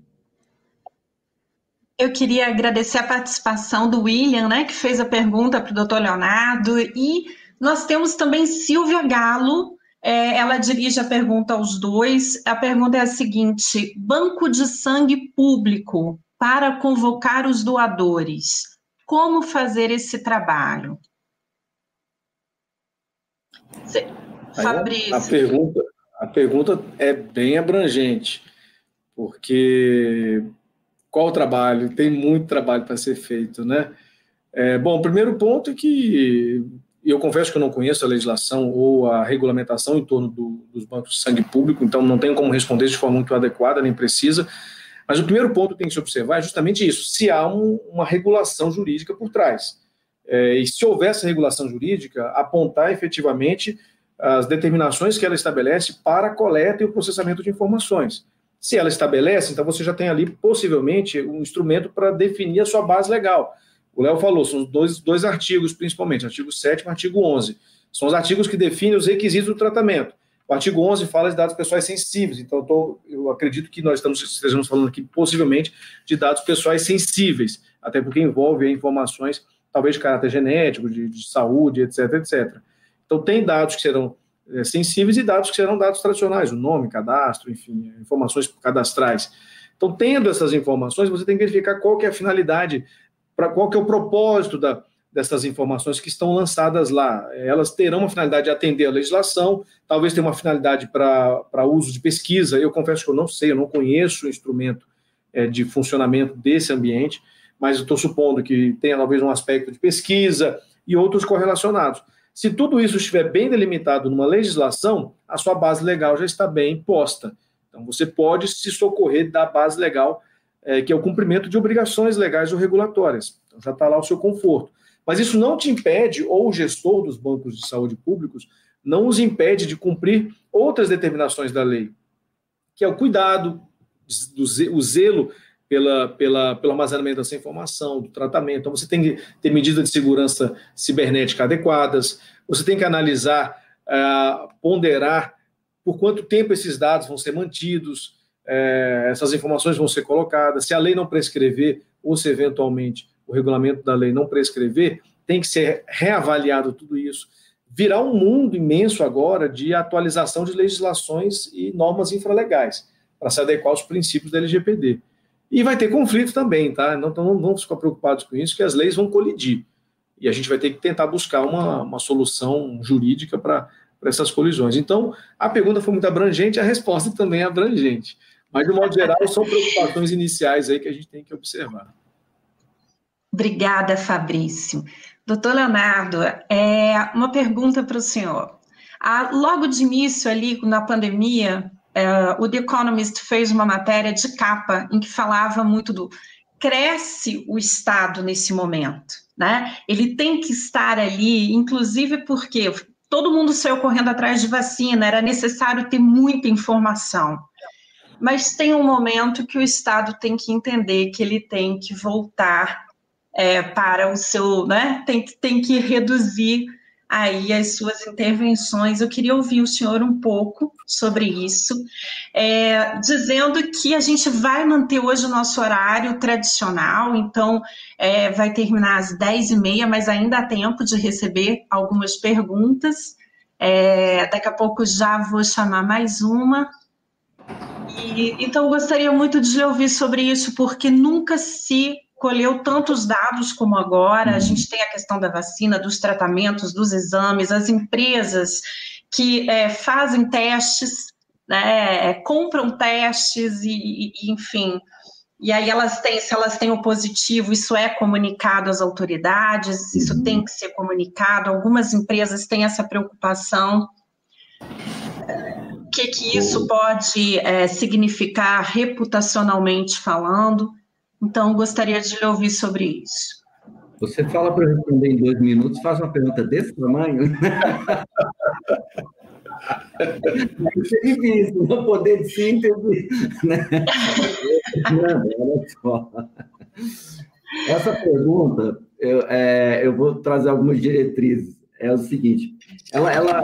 Eu queria agradecer a participação do William, né, que fez a pergunta para o doutor Leonardo, e nós temos também Silvia Galo, é, ela dirige a pergunta aos dois. A pergunta é a seguinte: banco de sangue público para convocar os doadores. Como fazer esse trabalho? Fabrício. A pergunta, a pergunta é bem abrangente, porque qual o trabalho? Tem muito trabalho para ser feito, né? É, bom, o primeiro ponto é que e eu confesso que eu não conheço a legislação ou a regulamentação em torno do, dos bancos de sangue público, então não tenho como responder de forma muito adequada nem precisa. Mas o primeiro ponto que tem que se observar é justamente isso: se há um, uma regulação jurídica por trás. É, e se houver essa regulação jurídica, apontar efetivamente as determinações que ela estabelece para a coleta e o processamento de informações. Se ela estabelece, então você já tem ali possivelmente um instrumento para definir a sua base legal. O Léo falou, são dois, dois artigos, principalmente, artigo 7 e artigo 11. São os artigos que definem os requisitos do tratamento. O artigo 11 fala de dados pessoais sensíveis, então eu, tô, eu acredito que nós estamos, estejamos falando aqui, possivelmente, de dados pessoais sensíveis, até porque envolve informações, talvez de caráter genético, de, de saúde, etc, etc. Então, tem dados que serão é, sensíveis e dados que serão dados tradicionais, o nome, cadastro, enfim, informações cadastrais. Então, tendo essas informações, você tem que verificar qual que é a finalidade para qual que é o propósito da, dessas informações que estão lançadas lá. Elas terão uma finalidade de atender a legislação, talvez tenha uma finalidade para uso de pesquisa. Eu confesso que eu não sei, eu não conheço o instrumento é, de funcionamento desse ambiente, mas estou supondo que tenha talvez um aspecto de pesquisa e outros correlacionados. Se tudo isso estiver bem delimitado numa legislação, a sua base legal já está bem posta. Então, você pode se socorrer da base legal é, que é o cumprimento de obrigações legais ou regulatórias. Então já está lá o seu conforto. Mas isso não te impede, ou o gestor dos bancos de saúde públicos, não os impede de cumprir outras determinações da lei, que é o cuidado, o zelo pela, pela, pelo armazenamento dessa informação, do tratamento. Então, você tem que ter medidas de segurança cibernética adequadas, você tem que analisar, uh, ponderar por quanto tempo esses dados vão ser mantidos, é, essas informações vão ser colocadas. Se a lei não prescrever, ou se eventualmente o regulamento da lei não prescrever, tem que ser reavaliado tudo isso. Virá um mundo imenso agora de atualização de legislações e normas infralegais para se adequar aos princípios da LGPD. E vai ter conflito também, tá? Não, então não ficar preocupados com isso, que as leis vão colidir. E a gente vai ter que tentar buscar uma, uma solução jurídica para essas colisões. Então, a pergunta foi muito abrangente, a resposta também é abrangente. Mas, de modo geral, são preocupações iniciais aí que a gente tem que observar. Obrigada, Fabrício. Doutor Leonardo, é uma pergunta para o senhor. Ah, logo de início, ali na pandemia, é, o The Economist fez uma matéria de capa em que falava muito do cresce o Estado nesse momento, né? Ele tem que estar ali, inclusive porque todo mundo saiu correndo atrás de vacina, era necessário ter muita informação mas tem um momento que o Estado tem que entender que ele tem que voltar é, para o seu, né? Tem, tem que reduzir aí as suas intervenções. Eu queria ouvir o senhor um pouco sobre isso, é, dizendo que a gente vai manter hoje o nosso horário tradicional, então é, vai terminar às 10h30, mas ainda há tempo de receber algumas perguntas. É, daqui a pouco já vou chamar mais uma. E, então, gostaria muito de ouvir sobre isso, porque nunca se colheu tantos dados como agora. A gente tem a questão da vacina, dos tratamentos, dos exames, as empresas que é, fazem testes, né, compram testes e, e, enfim. E aí elas têm, se elas têm o positivo, isso é comunicado às autoridades, isso uhum. tem que ser comunicado. Algumas empresas têm essa preocupação o que, que isso pode é, significar reputacionalmente falando. Então, gostaria de lhe ouvir sobre isso. Você fala para responder em dois minutos, faz uma pergunta desse tamanho? Isso é difícil, não poder de síntese. Né? Não, olha só. Essa pergunta, eu, é, eu vou trazer algumas diretrizes. É o seguinte: ela, ela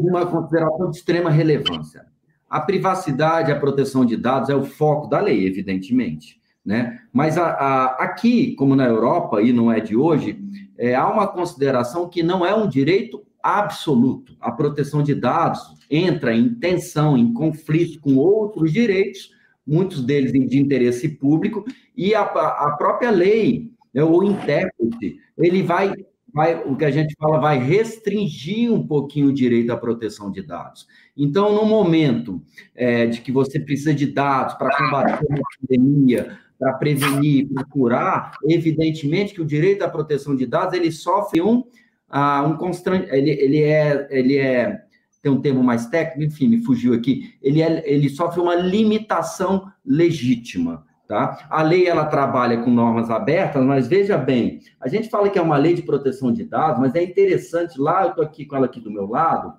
uma consideração de extrema relevância. A privacidade, a proteção de dados é o foco da lei, evidentemente. Né? Mas a, a, aqui, como na Europa, e não é de hoje, é, há uma consideração que não é um direito absoluto. A proteção de dados entra em tensão, em conflito com outros direitos, muitos deles de interesse público, e a, a própria lei, né, o intérprete, ele vai, vai, o que a gente fala, vai restringir um pouquinho o direito à proteção de dados. Então, no momento é, de que você precisa de dados para combater uma pandemia, para prevenir, para curar, evidentemente que o direito à proteção de dados ele sofre um, uh, um constrangimento, ele, ele, é, ele é, tem um termo mais técnico, enfim, me fugiu aqui, ele, é, ele sofre uma limitação legítima. Tá? A lei ela trabalha com normas abertas, mas veja bem, a gente fala que é uma lei de proteção de dados, mas é interessante, lá eu estou aqui com ela aqui do meu lado,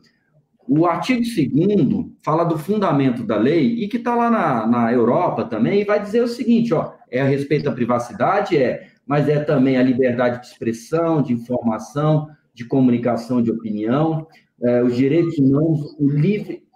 o artigo 2 fala do fundamento da lei e que está lá na, na Europa também, e vai dizer o seguinte: ó, é a respeito à privacidade, é, mas é também a liberdade de expressão, de informação, de comunicação de opinião, é, os direitos humanos, o livre,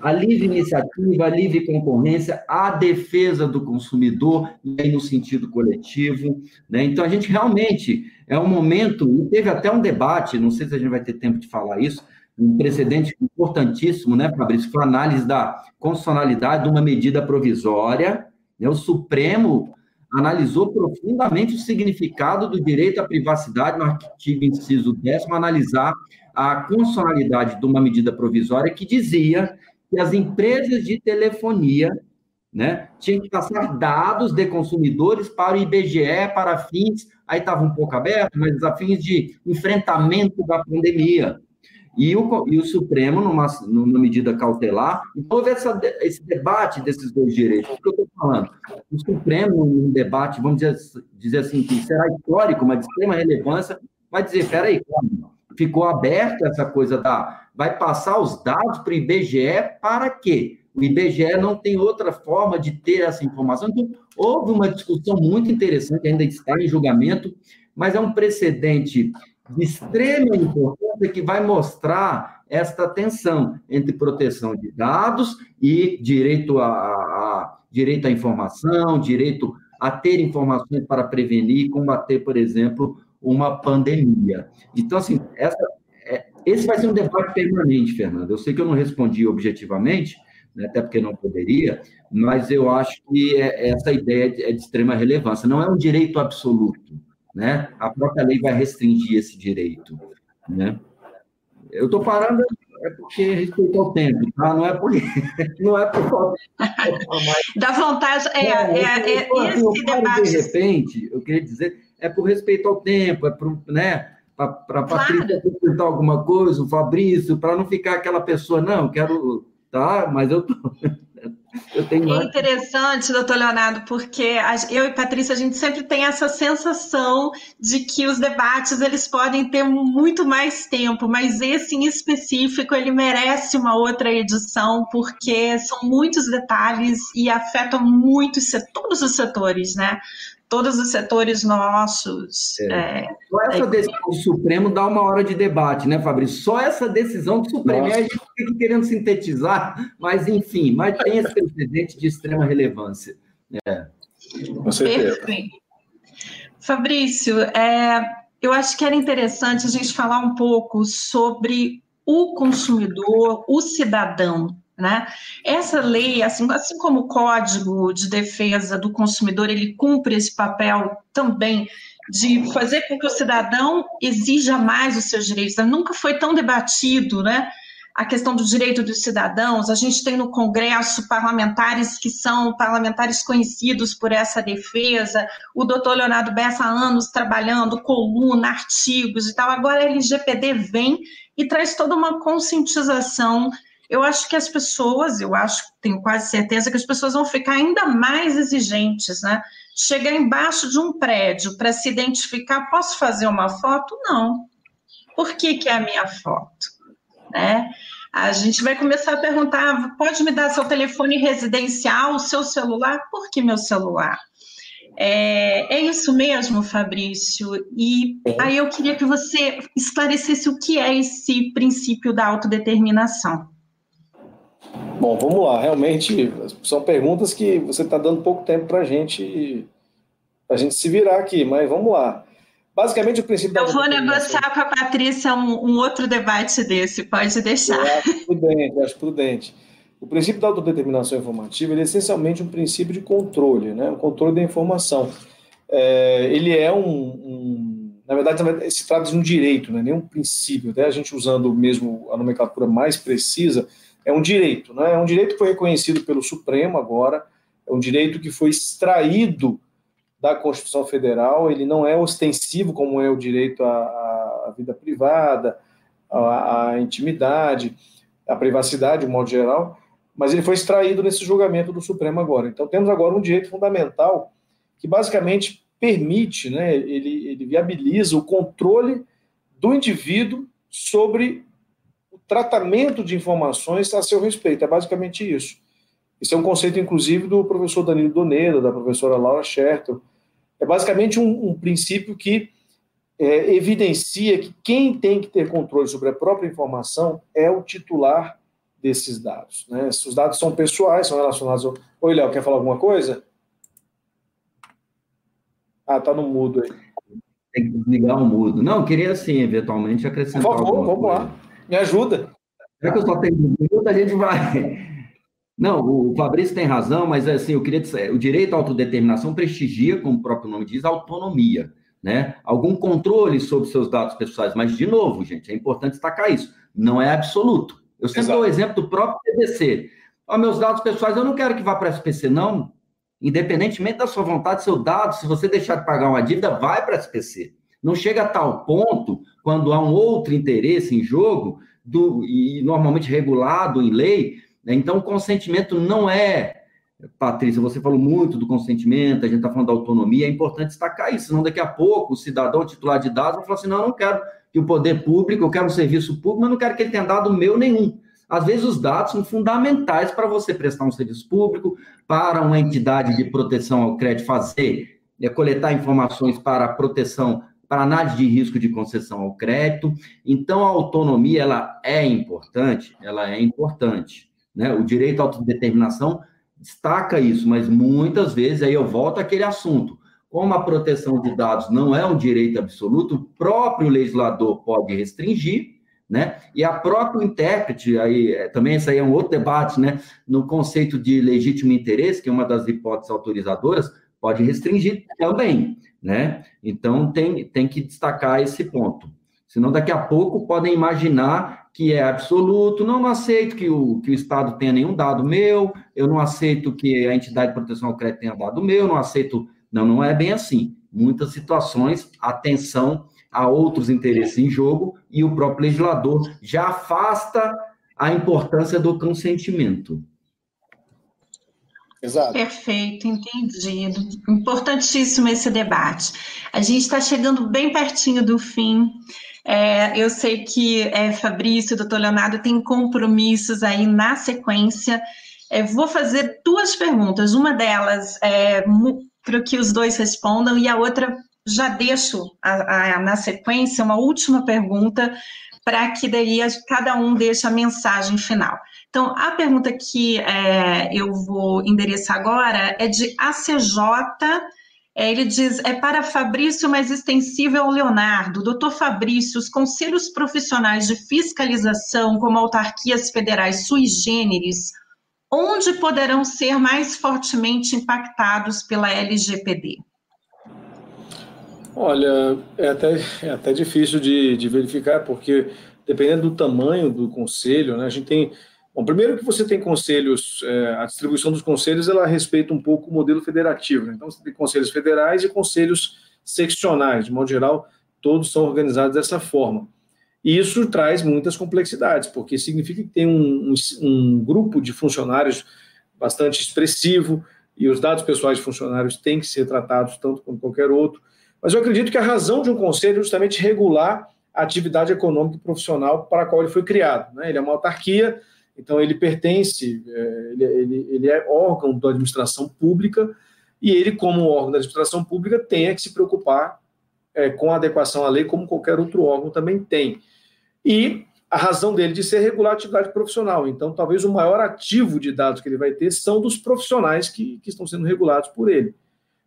a livre iniciativa, a livre concorrência, a defesa do consumidor, e no sentido coletivo. Né? Então, a gente realmente é um momento, e teve até um debate, não sei se a gente vai ter tempo de falar isso, um precedente importantíssimo, né, Fabrício? Foi a análise da constitucionalidade de uma medida provisória. Né? O Supremo analisou profundamente o significado do direito à privacidade no artigo inciso 10, analisar a constitucionalidade de uma medida provisória que dizia que as empresas de telefonia né, tinham que passar dados de consumidores para o IBGE, para fins, aí estava um pouco aberto, mas a fins de enfrentamento da pandemia e o, e o Supremo, numa, numa medida cautelar, então houve essa, esse debate desses dois direitos. O que eu estou falando? O Supremo, num debate, vamos dizer, dizer assim, que será histórico, mas de extrema relevância, vai dizer: peraí, ficou aberta essa coisa da. Vai passar os dados para o IBGE para quê? O IBGE não tem outra forma de ter essa informação. Então, houve uma discussão muito interessante, ainda está em julgamento, mas é um precedente de extrema importância que vai mostrar esta tensão entre proteção de dados e direito a, a, direito à informação, direito a ter informações para prevenir e combater, por exemplo, uma pandemia. Então, assim, essa, é, esse vai ser um debate permanente, Fernando. Eu sei que eu não respondi objetivamente, né, até porque não poderia, mas eu acho que é, essa ideia é de extrema relevância. Não é um direito absoluto, né? A própria lei vai restringir esse direito, né? Eu estou parando é porque respeito ao tempo, tá? Não é por não é por. Dá vontade, é, é, é, é esse debate. De repente, eu queria dizer, é por respeito ao tempo, é por, né? Para a Patrícia claro. perguntar alguma coisa, o Fabrício, para não ficar aquela pessoa, não, quero, tá? Mas eu tô é interessante, doutor Leonardo, porque eu e Patrícia, a gente sempre tem essa sensação de que os debates eles podem ter muito mais tempo, mas esse em específico ele merece uma outra edição, porque são muitos detalhes e afetam muitos todos os setores, né? Todos os setores nossos. É. É, Só essa é... decisão do Supremo dá uma hora de debate, né, Fabrício? Só essa decisão do Supremo. E a gente fica querendo sintetizar, mas enfim, mas tem esse precedente de extrema relevância. É. Com certeza. Perfeito. Fabrício, é, eu acho que era interessante a gente falar um pouco sobre o consumidor, o cidadão, né? Essa lei, assim, assim como o Código de Defesa do Consumidor, ele cumpre esse papel também de fazer com que o cidadão exija mais os seus direitos. Nunca foi tão debatido, né? A questão do direito dos cidadãos. A gente tem no Congresso parlamentares que são parlamentares conhecidos por essa defesa. O doutor Leonardo Bessa há anos trabalhando, coluna, artigos e tal. Agora a LGPD vem e traz toda uma conscientização eu acho que as pessoas, eu acho, tenho quase certeza que as pessoas vão ficar ainda mais exigentes, né? Chegar embaixo de um prédio para se identificar, posso fazer uma foto? Não. Por que, que é a minha foto? né? A gente vai começar a perguntar: pode me dar seu telefone residencial, seu celular? Por que meu celular? É, é, isso mesmo, Fabrício. E aí eu queria que você esclarecesse o que é esse princípio da autodeterminação. Bom, vamos lá. Realmente são perguntas que você está dando pouco tempo para a gente, a gente se virar aqui, mas vamos lá. Basicamente, o princípio Eu vou negociar com a Patrícia um, um, outro debate desse, pode deixar. Eu acho prudente, eu acho prudente. O princípio da autodeterminação informativa é essencialmente um princípio de controle, né? o controle da informação. É, ele é um, um, Na verdade, se trata de um direito, não é nem um princípio. Até a gente usando mesmo a nomenclatura mais precisa, é um direito. Né? É um direito que foi reconhecido pelo Supremo agora, é um direito que foi extraído da Constituição Federal, ele não é ostensivo como é o direito à, à vida privada, à, à, intimidade, à privacidade, de modo geral, mas ele foi extraído nesse julgamento do Supremo agora. Então temos agora um direito fundamental que basicamente permite, né, ele, ele viabiliza o controle do indivíduo sobre tratamento de informações a seu respeito. É basicamente isso. Isso é um conceito, inclusive, do professor Danilo Donedo, da professora Laura Schertel. É basicamente um, um princípio que é, evidencia que quem tem que ter controle sobre a própria informação é o titular desses dados. Né? Os dados são pessoais, são relacionados ao... Oi, Léo, quer falar alguma coisa? Ah, tá no mudo aí. Tem que desligar o mudo. Não, queria, sim, eventualmente, acrescentar Por favor, vamos coisa. lá. Me ajuda. Já que eu só tenho minuto, a gente vai... Não, o Fabrício tem razão, mas assim, eu queria dizer, o direito à autodeterminação prestigia, como o próprio nome diz, a autonomia, né? Algum controle sobre seus dados pessoais, mas de novo, gente, é importante destacar isso, não é absoluto. Eu sempre Exato. dou o exemplo do próprio PDC. Ó, meus dados pessoais, eu não quero que vá para a SPC, não. Independentemente da sua vontade, seu dado, se você deixar de pagar uma dívida, vai para a SPC. Não chega a tal ponto, quando há um outro interesse em jogo, do, e normalmente regulado em lei, né? Então, o consentimento não é. Patrícia, você falou muito do consentimento, a gente está falando da autonomia, é importante destacar isso, senão daqui a pouco o cidadão titular de dados vai falar assim: não, eu não quero que o poder público, eu quero um serviço público, mas não quero que ele tenha dado meu nenhum. Às vezes os dados são fundamentais para você prestar um serviço público, para uma entidade de proteção ao crédito fazer, é, coletar informações para proteção, para análise de risco de concessão ao crédito. Então a autonomia ela é importante, ela é importante. Né? O direito à autodeterminação destaca isso, mas muitas vezes aí eu volto àquele assunto. Como a proteção de dados não é um direito absoluto, o próprio legislador pode restringir, né? E a própria intérprete, aí é, também isso aí é um outro debate, né? No conceito de legítimo interesse, que é uma das hipóteses autorizadoras, pode restringir também, né? Então tem, tem que destacar esse ponto. Senão daqui a pouco podem imaginar que é absoluto, não, aceito que o, que o Estado tenha nenhum dado meu, eu não aceito que a entidade de proteção ao crédito tenha dado meu, não aceito. Não, não é bem assim. Muitas situações, atenção a outros interesses em jogo e o próprio legislador já afasta a importância do consentimento. Exato. Perfeito, entendido. Importantíssimo esse debate. A gente está chegando bem pertinho do fim. É, eu sei que é, Fabrício, doutor Leonardo, tem compromissos aí na sequência. É, vou fazer duas perguntas. Uma delas é para que os dois respondam, e a outra já deixo a, a, na sequência uma última pergunta para que daí cada um deixe a mensagem final. Então, a pergunta que é, eu vou endereçar agora é de ACJ é, ele diz, é para Fabrício, mas extensível ao Leonardo. Doutor Fabrício, os conselhos profissionais de fiscalização, como autarquias federais sui generis, onde poderão ser mais fortemente impactados pela LGPD? Olha, é até, é até difícil de, de verificar, porque dependendo do tamanho do conselho, né, a gente tem Bom, primeiro que você tem conselhos, é, a distribuição dos conselhos, ela respeita um pouco o modelo federativo. Né? Então, você tem conselhos federais e conselhos seccionais. De modo geral, todos são organizados dessa forma. E isso traz muitas complexidades, porque significa que tem um, um, um grupo de funcionários bastante expressivo e os dados pessoais de funcionários têm que ser tratados tanto como qualquer outro. Mas eu acredito que a razão de um conselho é justamente regular a atividade econômica e profissional para a qual ele foi criado. Né? Ele é uma autarquia, então ele pertence, é, ele, ele, ele é órgão da administração pública, e ele, como órgão da administração pública, tem que se preocupar é, com a adequação à lei, como qualquer outro órgão também tem. E a razão dele de ser regular a atividade profissional. Então, talvez o maior ativo de dados que ele vai ter são dos profissionais que, que estão sendo regulados por ele,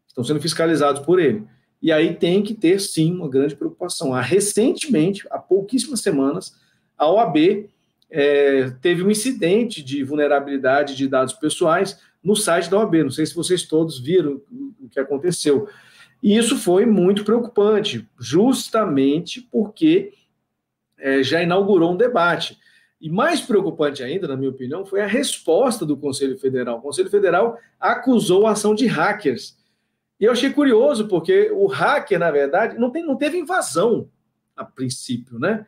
estão sendo fiscalizados por ele. E aí tem que ter, sim, uma grande preocupação. Há, recentemente, há pouquíssimas semanas, a OAB é, teve um incidente de vulnerabilidade de dados pessoais no site da OAB. Não sei se vocês todos viram o que aconteceu. E isso foi muito preocupante, justamente porque é, já inaugurou um debate. E mais preocupante ainda, na minha opinião, foi a resposta do Conselho Federal. O Conselho Federal acusou a ação de hackers. E eu achei curioso, porque o hacker, na verdade, não, tem, não teve invasão a princípio, né?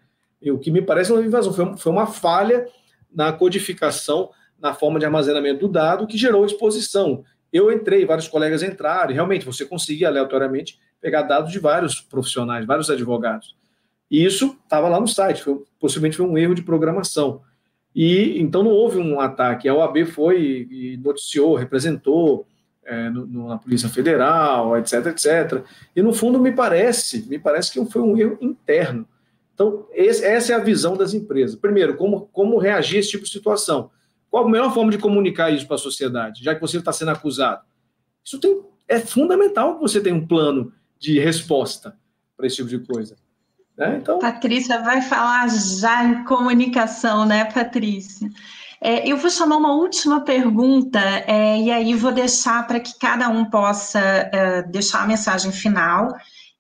O que me parece uma invasão, foi, foi uma falha na codificação, na forma de armazenamento do dado, que gerou exposição. Eu entrei, vários colegas entraram, e realmente você conseguia aleatoriamente pegar dados de vários profissionais, vários advogados. E isso estava lá no site, foi, possivelmente foi um erro de programação. E então não houve um ataque. A OAB foi e noticiou, representou é, no, na Polícia Federal, etc, etc. E no fundo me parece, me parece que foi um erro interno. Então esse, essa é a visão das empresas. Primeiro, como, como reagir a esse tipo de situação? Qual a melhor forma de comunicar isso para a sociedade, já que você está sendo acusado? Isso tem, é fundamental que você tenha um plano de resposta para esse tipo de coisa. Né? Então... Patrícia vai falar já em comunicação, né, Patrícia? É, eu vou chamar uma última pergunta é, e aí vou deixar para que cada um possa é, deixar a mensagem final.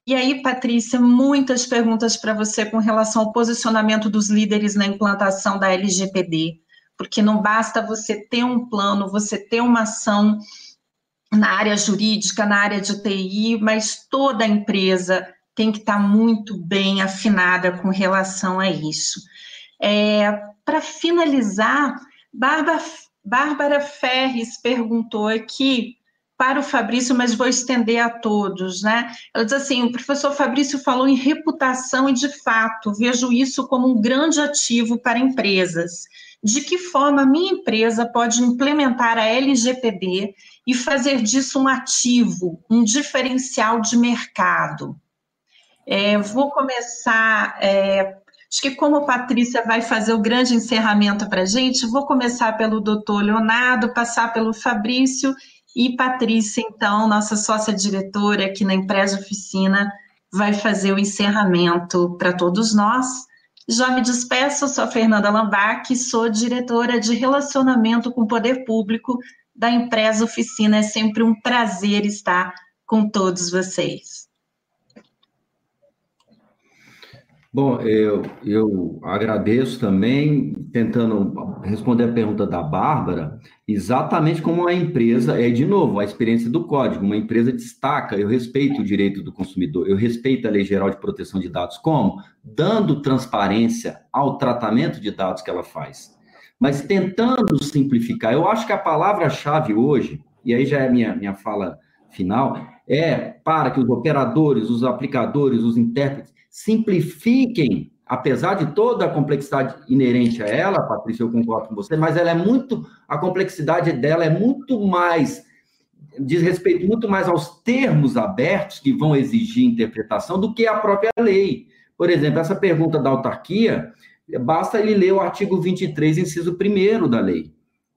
E aí, Patrícia, muitas perguntas para você com relação ao posicionamento dos líderes na implantação da LGPD, porque não basta você ter um plano, você ter uma ação na área jurídica, na área de TI, mas toda empresa tem que estar tá muito bem afinada com relação a isso. É, Para finalizar, Bárbara Ferres perguntou aqui para o Fabrício, mas vou estender a todos, né? Ela diz assim: o professor Fabrício falou em reputação e, de fato, vejo isso como um grande ativo para empresas. De que forma a minha empresa pode implementar a LGPD e fazer disso um ativo, um diferencial de mercado? É, vou começar, é, acho que como a Patrícia vai fazer o grande encerramento para a gente, vou começar pelo doutor Leonardo, passar pelo Fabrício e Patrícia, então, nossa sócia-diretora aqui na Empresa Oficina, vai fazer o encerramento para todos nós. Já me despeço, sou Fernanda Lambac, sou diretora de Relacionamento com o Poder Público da Empresa Oficina. É sempre um prazer estar com todos vocês. Bom, eu, eu agradeço também, tentando responder a pergunta da Bárbara, exatamente como a empresa, é de novo, a experiência do código, uma empresa destaca, eu respeito o direito do consumidor, eu respeito a Lei Geral de Proteção de Dados, como? Dando transparência ao tratamento de dados que ela faz, mas tentando simplificar. Eu acho que a palavra-chave hoje, e aí já é minha, minha fala final, é para que os operadores, os aplicadores, os intérpretes simplifiquem, apesar de toda a complexidade inerente a ela, Patrícia, eu concordo com você, mas ela é muito, a complexidade dela é muito mais, diz respeito muito mais aos termos abertos que vão exigir interpretação do que a própria lei. Por exemplo, essa pergunta da autarquia, basta ele ler o artigo 23, inciso 1 da lei,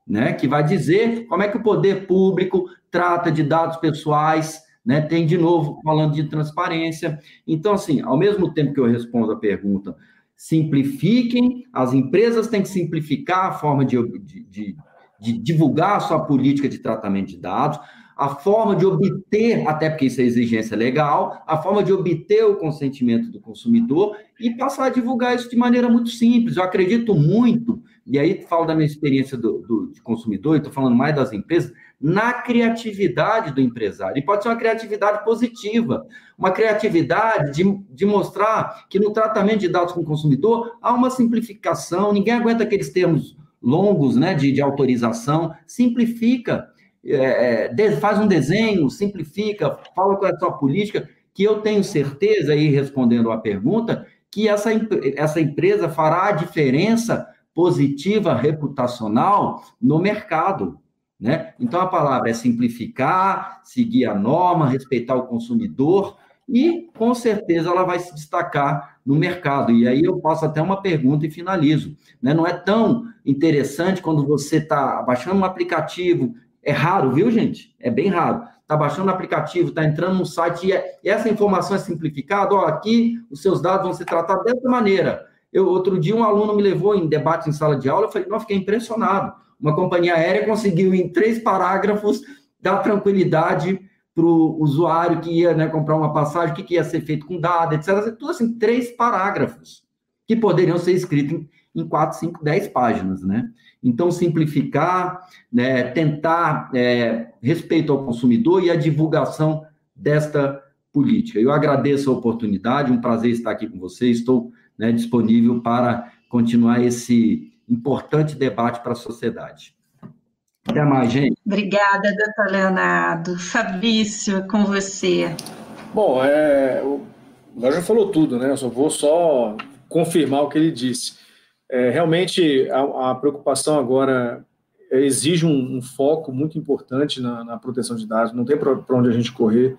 né, que vai dizer como é que o poder público trata de dados pessoais, né? Tem de novo falando de transparência. Então, assim, ao mesmo tempo que eu respondo a pergunta, simplifiquem, as empresas têm que simplificar a forma de, de, de, de divulgar a sua política de tratamento de dados, a forma de obter, até porque isso é exigência legal, a forma de obter o consentimento do consumidor e passar a divulgar isso de maneira muito simples. Eu acredito muito, e aí falo da minha experiência do, do de consumidor, estou falando mais das empresas, na criatividade do empresário. E pode ser uma criatividade positiva, uma criatividade de, de mostrar que no tratamento de dados com o consumidor há uma simplificação, ninguém aguenta aqueles termos longos né, de, de autorização, simplifica, é, é, faz um desenho, simplifica, fala qual é a sua política, que eu tenho certeza, aí respondendo à pergunta, que essa, essa empresa fará a diferença positiva reputacional no mercado. Né? Então, a palavra é simplificar, seguir a norma, respeitar o consumidor e, com certeza, ela vai se destacar no mercado. E aí eu passo até uma pergunta e finalizo. Né? Não é tão interessante quando você está baixando um aplicativo, é raro, viu, gente? É bem raro. Está baixando o aplicativo, está entrando no site é, e essa informação é simplificada. Ó, aqui os seus dados vão ser tratados dessa maneira. Eu, outro dia, um aluno me levou em debate em sala de aula, eu falei, não, fiquei impressionado. Uma companhia aérea conseguiu, em três parágrafos, dar tranquilidade para o usuário que ia né, comprar uma passagem, o que, que ia ser feito com dado, etc. Tudo assim, três parágrafos, que poderiam ser escritos em, em quatro, cinco, dez páginas, né? Então, simplificar, né, tentar é, respeito ao consumidor e a divulgação desta política. Eu agradeço a oportunidade, um prazer estar aqui com você, estou né, disponível para continuar esse importante debate para a sociedade. Até mais, gente. Obrigada, doutor Leonardo. Fabrício, com você. Bom, é, o já falou tudo, né? Eu só vou só confirmar o que ele disse. É, realmente, a, a, preocupação agora exige um, um foco muito importante na, na, proteção de dados, não tem para onde a gente correr.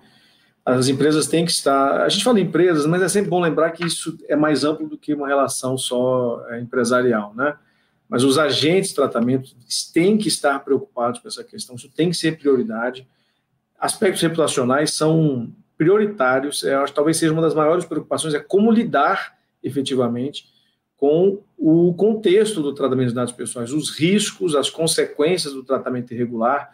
As empresas têm que estar. A gente fala empresas, mas é sempre bom lembrar que isso é mais amplo do que uma relação só é, empresarial, né? Mas os agentes de tratamento têm que estar preocupados com essa questão, isso tem que ser prioridade. Aspectos reputacionais são prioritários, eu acho que talvez seja uma das maiores preocupações, é como lidar efetivamente com o contexto do tratamento de dados pessoais, os riscos, as consequências do tratamento irregular.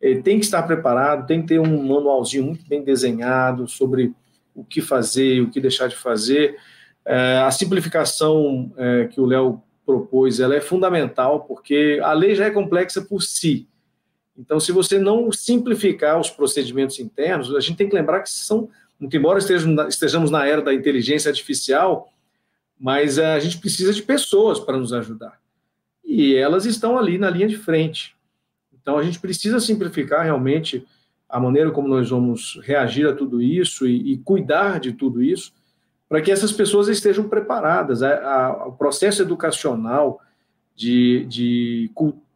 Eh, tem que estar preparado, tem que ter um manualzinho muito bem desenhado sobre o que fazer o que deixar de fazer. Eh, a simplificação que o Léo propôs, ela é fundamental, porque a lei já é complexa por si. Então, se você não simplificar os procedimentos internos, a gente tem que lembrar que são, muito embora estejamos na era da inteligência artificial, mas a gente precisa de pessoas para nos ajudar. E elas estão ali na linha de frente. Então, a gente precisa simplificar realmente a maneira como nós vamos reagir a tudo isso e, e cuidar de tudo isso, para que essas pessoas estejam preparadas. O processo educacional de, de,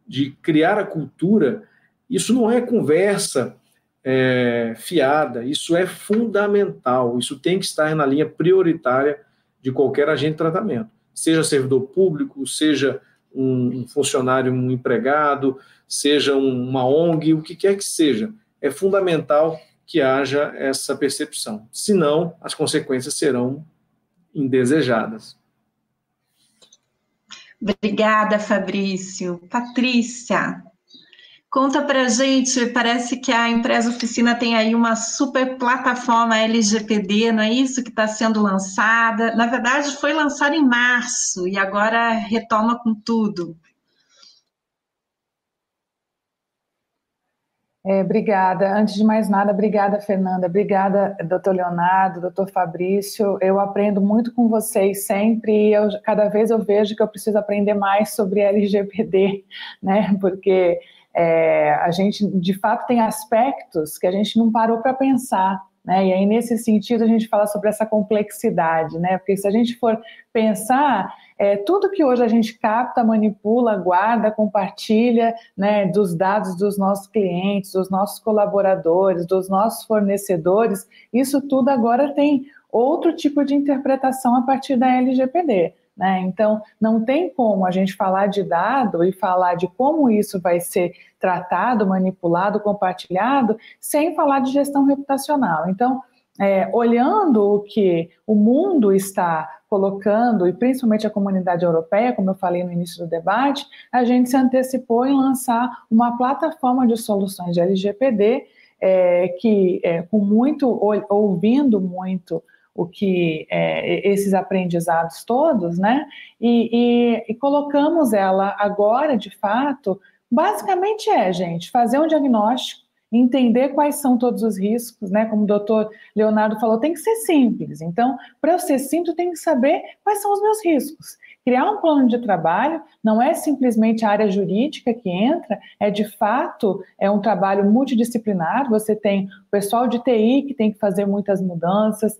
de, criar a cultura, isso não é conversa é, fiada, isso é fundamental, isso tem que estar na linha prioritária de qualquer agente de tratamento, seja servidor público, seja um funcionário, um empregado, seja uma ONG, o que quer que seja. É fundamental que haja essa percepção. Senão, as consequências serão indesejadas. Obrigada, Fabrício. Patrícia, conta para gente. Parece que a empresa oficina tem aí uma super plataforma LGPD, não é isso que está sendo lançada? Na verdade, foi lançada em março e agora retoma com tudo. É, obrigada. Antes de mais nada, obrigada, Fernanda. Obrigada, doutor Leonardo, doutor Fabrício. Eu aprendo muito com vocês sempre e eu, cada vez eu vejo que eu preciso aprender mais sobre LGPD, né? Porque é, a gente, de fato, tem aspectos que a gente não parou para pensar. Né? E aí, nesse sentido, a gente fala sobre essa complexidade, né? Porque se a gente for pensar, é, tudo que hoje a gente capta, manipula, guarda, compartilha, né, dos dados dos nossos clientes, dos nossos colaboradores, dos nossos fornecedores, isso tudo agora tem outro tipo de interpretação a partir da LGPD. Né? Então, não tem como a gente falar de dado e falar de como isso vai ser tratado, manipulado, compartilhado, sem falar de gestão reputacional. Então, é, olhando o que o mundo está colocando, e principalmente a comunidade europeia, como eu falei no início do debate, a gente se antecipou em lançar uma plataforma de soluções de LGPD é, que, é, com muito, ouvindo muito o que é, esses aprendizados todos, né? E, e, e, colocamos ela agora, de fato, basicamente é, gente, fazer um diagnóstico, entender quais são todos os riscos, né? Como o doutor Leonardo falou, tem que ser simples. Então, para eu ser simples, eu tenho que saber quais são os meus riscos. Criar um plano de trabalho não é simplesmente a área jurídica que entra, é de fato é um trabalho multidisciplinar. Você tem o pessoal de TI que tem que fazer muitas mudanças,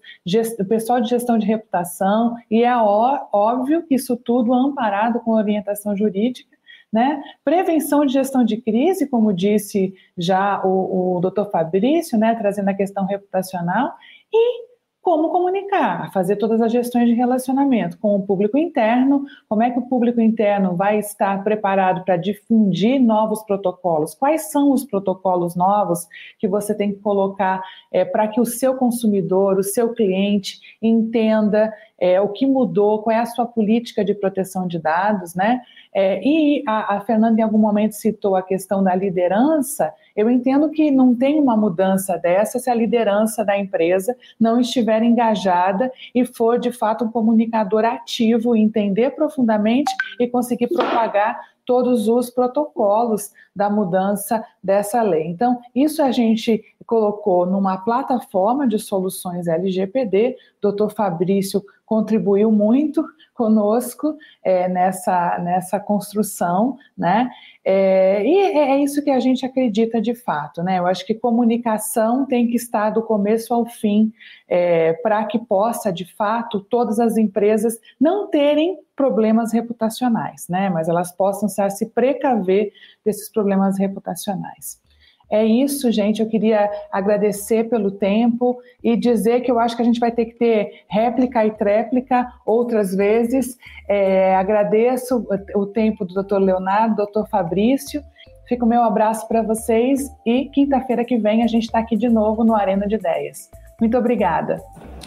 o pessoal de gestão de reputação, e é óbvio que isso tudo amparado com orientação jurídica. Né? Prevenção de gestão de crise, como disse já o, o doutor Fabrício, né, trazendo a questão reputacional, e como comunicar, fazer todas as gestões de relacionamento com o público interno, como é que o público interno vai estar preparado para difundir novos protocolos, quais são os protocolos novos que você tem que colocar é, para que o seu consumidor, o seu cliente entenda é, o que mudou, qual é a sua política de proteção de dados, né? É, e a, a, Fernanda em algum momento citou a questão da liderança. Eu entendo que não tem uma mudança dessa se a liderança da empresa não estiver engajada e for de fato um comunicador ativo, entender profundamente e conseguir propagar todos os protocolos da mudança dessa lei. Então, isso a gente colocou numa plataforma de soluções LGPD. Dr. Fabrício contribuiu muito conosco é, nessa, nessa construção, né? É, e é, é isso que a gente acredita de fato, né? Eu acho que comunicação tem que estar do começo ao fim é, para que possa, de fato, todas as empresas não terem problemas reputacionais, né? Mas elas possam se precaver desses problemas reputacionais. É isso, gente. Eu queria agradecer pelo tempo e dizer que eu acho que a gente vai ter que ter réplica e tréplica outras vezes. É, agradeço o tempo do Dr. Leonardo, Dr. Fabrício. Fica o meu abraço para vocês e quinta-feira que vem a gente está aqui de novo no Arena de Ideias. Muito obrigada.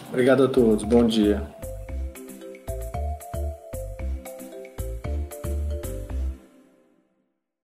Obrigado a todos. Bom dia.